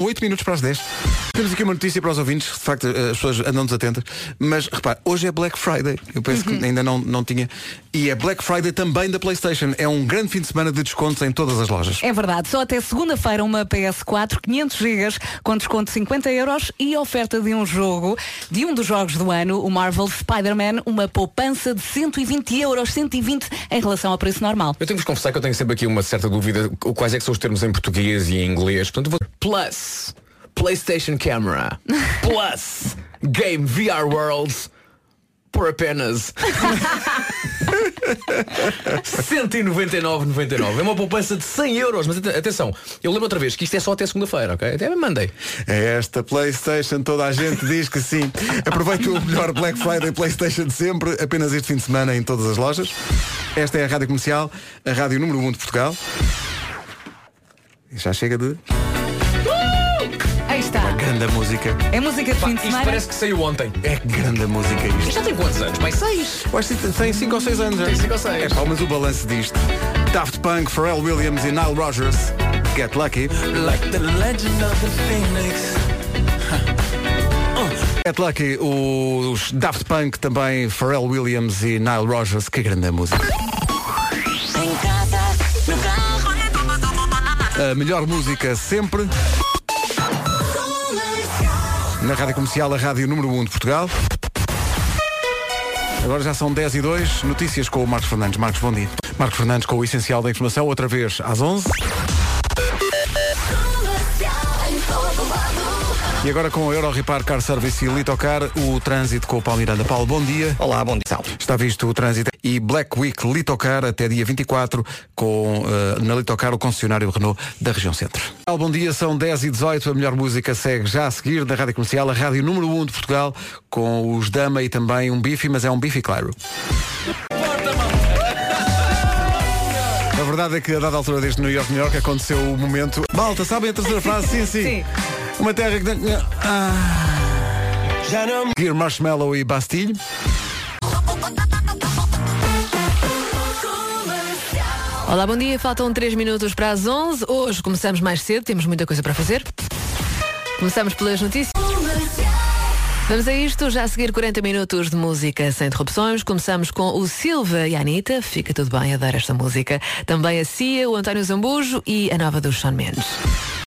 8 minutos para as 10. Temos aqui uma notícia para os ouvintes, de facto as pessoas andam desatentas, mas repare, hoje é Black Friday, eu penso que ainda não, não tinha, e é Black Friday também da Playstation, é um grande fim de semana de descontos em todas as lojas. É verdade, só até segunda-feira uma PS4 500 GB com desconto de 50 euros e oferta de um jogo, de um dos jogos do ano, o Marvel Spider-Man, uma poupança de 120 euros, 120 em relação ao preço normal. Eu tenho que vos confessar que eu tenho sempre aqui uma certa dúvida quais é que são os termos em português e em inglês. Portanto, vou... Plus, PlayStation Camera, Plus, Game VR Worlds, por apenas 199,99. É uma poupança de 100 euros. Mas ate- atenção, eu lembro outra vez que isto é só até segunda-feira, ok? Até me mandei. É esta Playstation, toda a gente diz que sim. Aproveite o melhor Black Friday Playstation de sempre, apenas este fim de semana em todas as lojas. Esta é a Rádio Comercial, a Rádio Número 1 de Portugal. E já chega de. Grande música. É música de fim de semana. Parece que saiu ontem. É grande música isto. Isto já tem quantos anos? Pai, seis. Eu acho que tem 5 ou 6 anos. Tem cinco ou seis. É pá, mas o balanço disto. Daft Punk, Pharrell Williams e Nile Rodgers. Get Lucky. Like the legend of the phoenix. Get Lucky, os Daft Punk também, Pharrell Williams e Nile Rodgers. Que grande música. Em casa, no carro. A melhor música sempre. Na Rádio Comercial, a Rádio Número 1 de Portugal. Agora já são 10 e 2, notícias com o Marcos Fernandes. Marcos, bom dia. Marcos Fernandes com o essencial da informação, outra vez às 11. E agora com a Euro Repar Car Service e Litocar, o trânsito com o Paulo Miranda. Paulo, bom dia. Olá, bom dia. Está visto o trânsito e Black Week Litocar até dia 24 com, eh, na Litocar o concessionário Renault da região centro. Paulo, Bom dia, são 10 e 18 a melhor música segue já a seguir da Rádio Comercial, a Rádio Número 1 de Portugal, com os Dama e também um bife, mas é um bife claro. A verdade é que a dada altura deste New York, New York aconteceu o momento. Malta, sabem a terceira frase? Sim, sim. Uma terra que. Ah. Já não. Gear Marshmallow e Bastille. Olá, bom dia. Faltam 3 minutos para as 11. Hoje começamos mais cedo, temos muita coisa para fazer. Começamos pelas notícias. Vamos a isto, já a seguir 40 minutos de música sem interrupções. Começamos com o Silva e a Anitta. Fica tudo bem, adoro esta música. Também a Cia, o António Zambujo e a nova do Sean Mendes.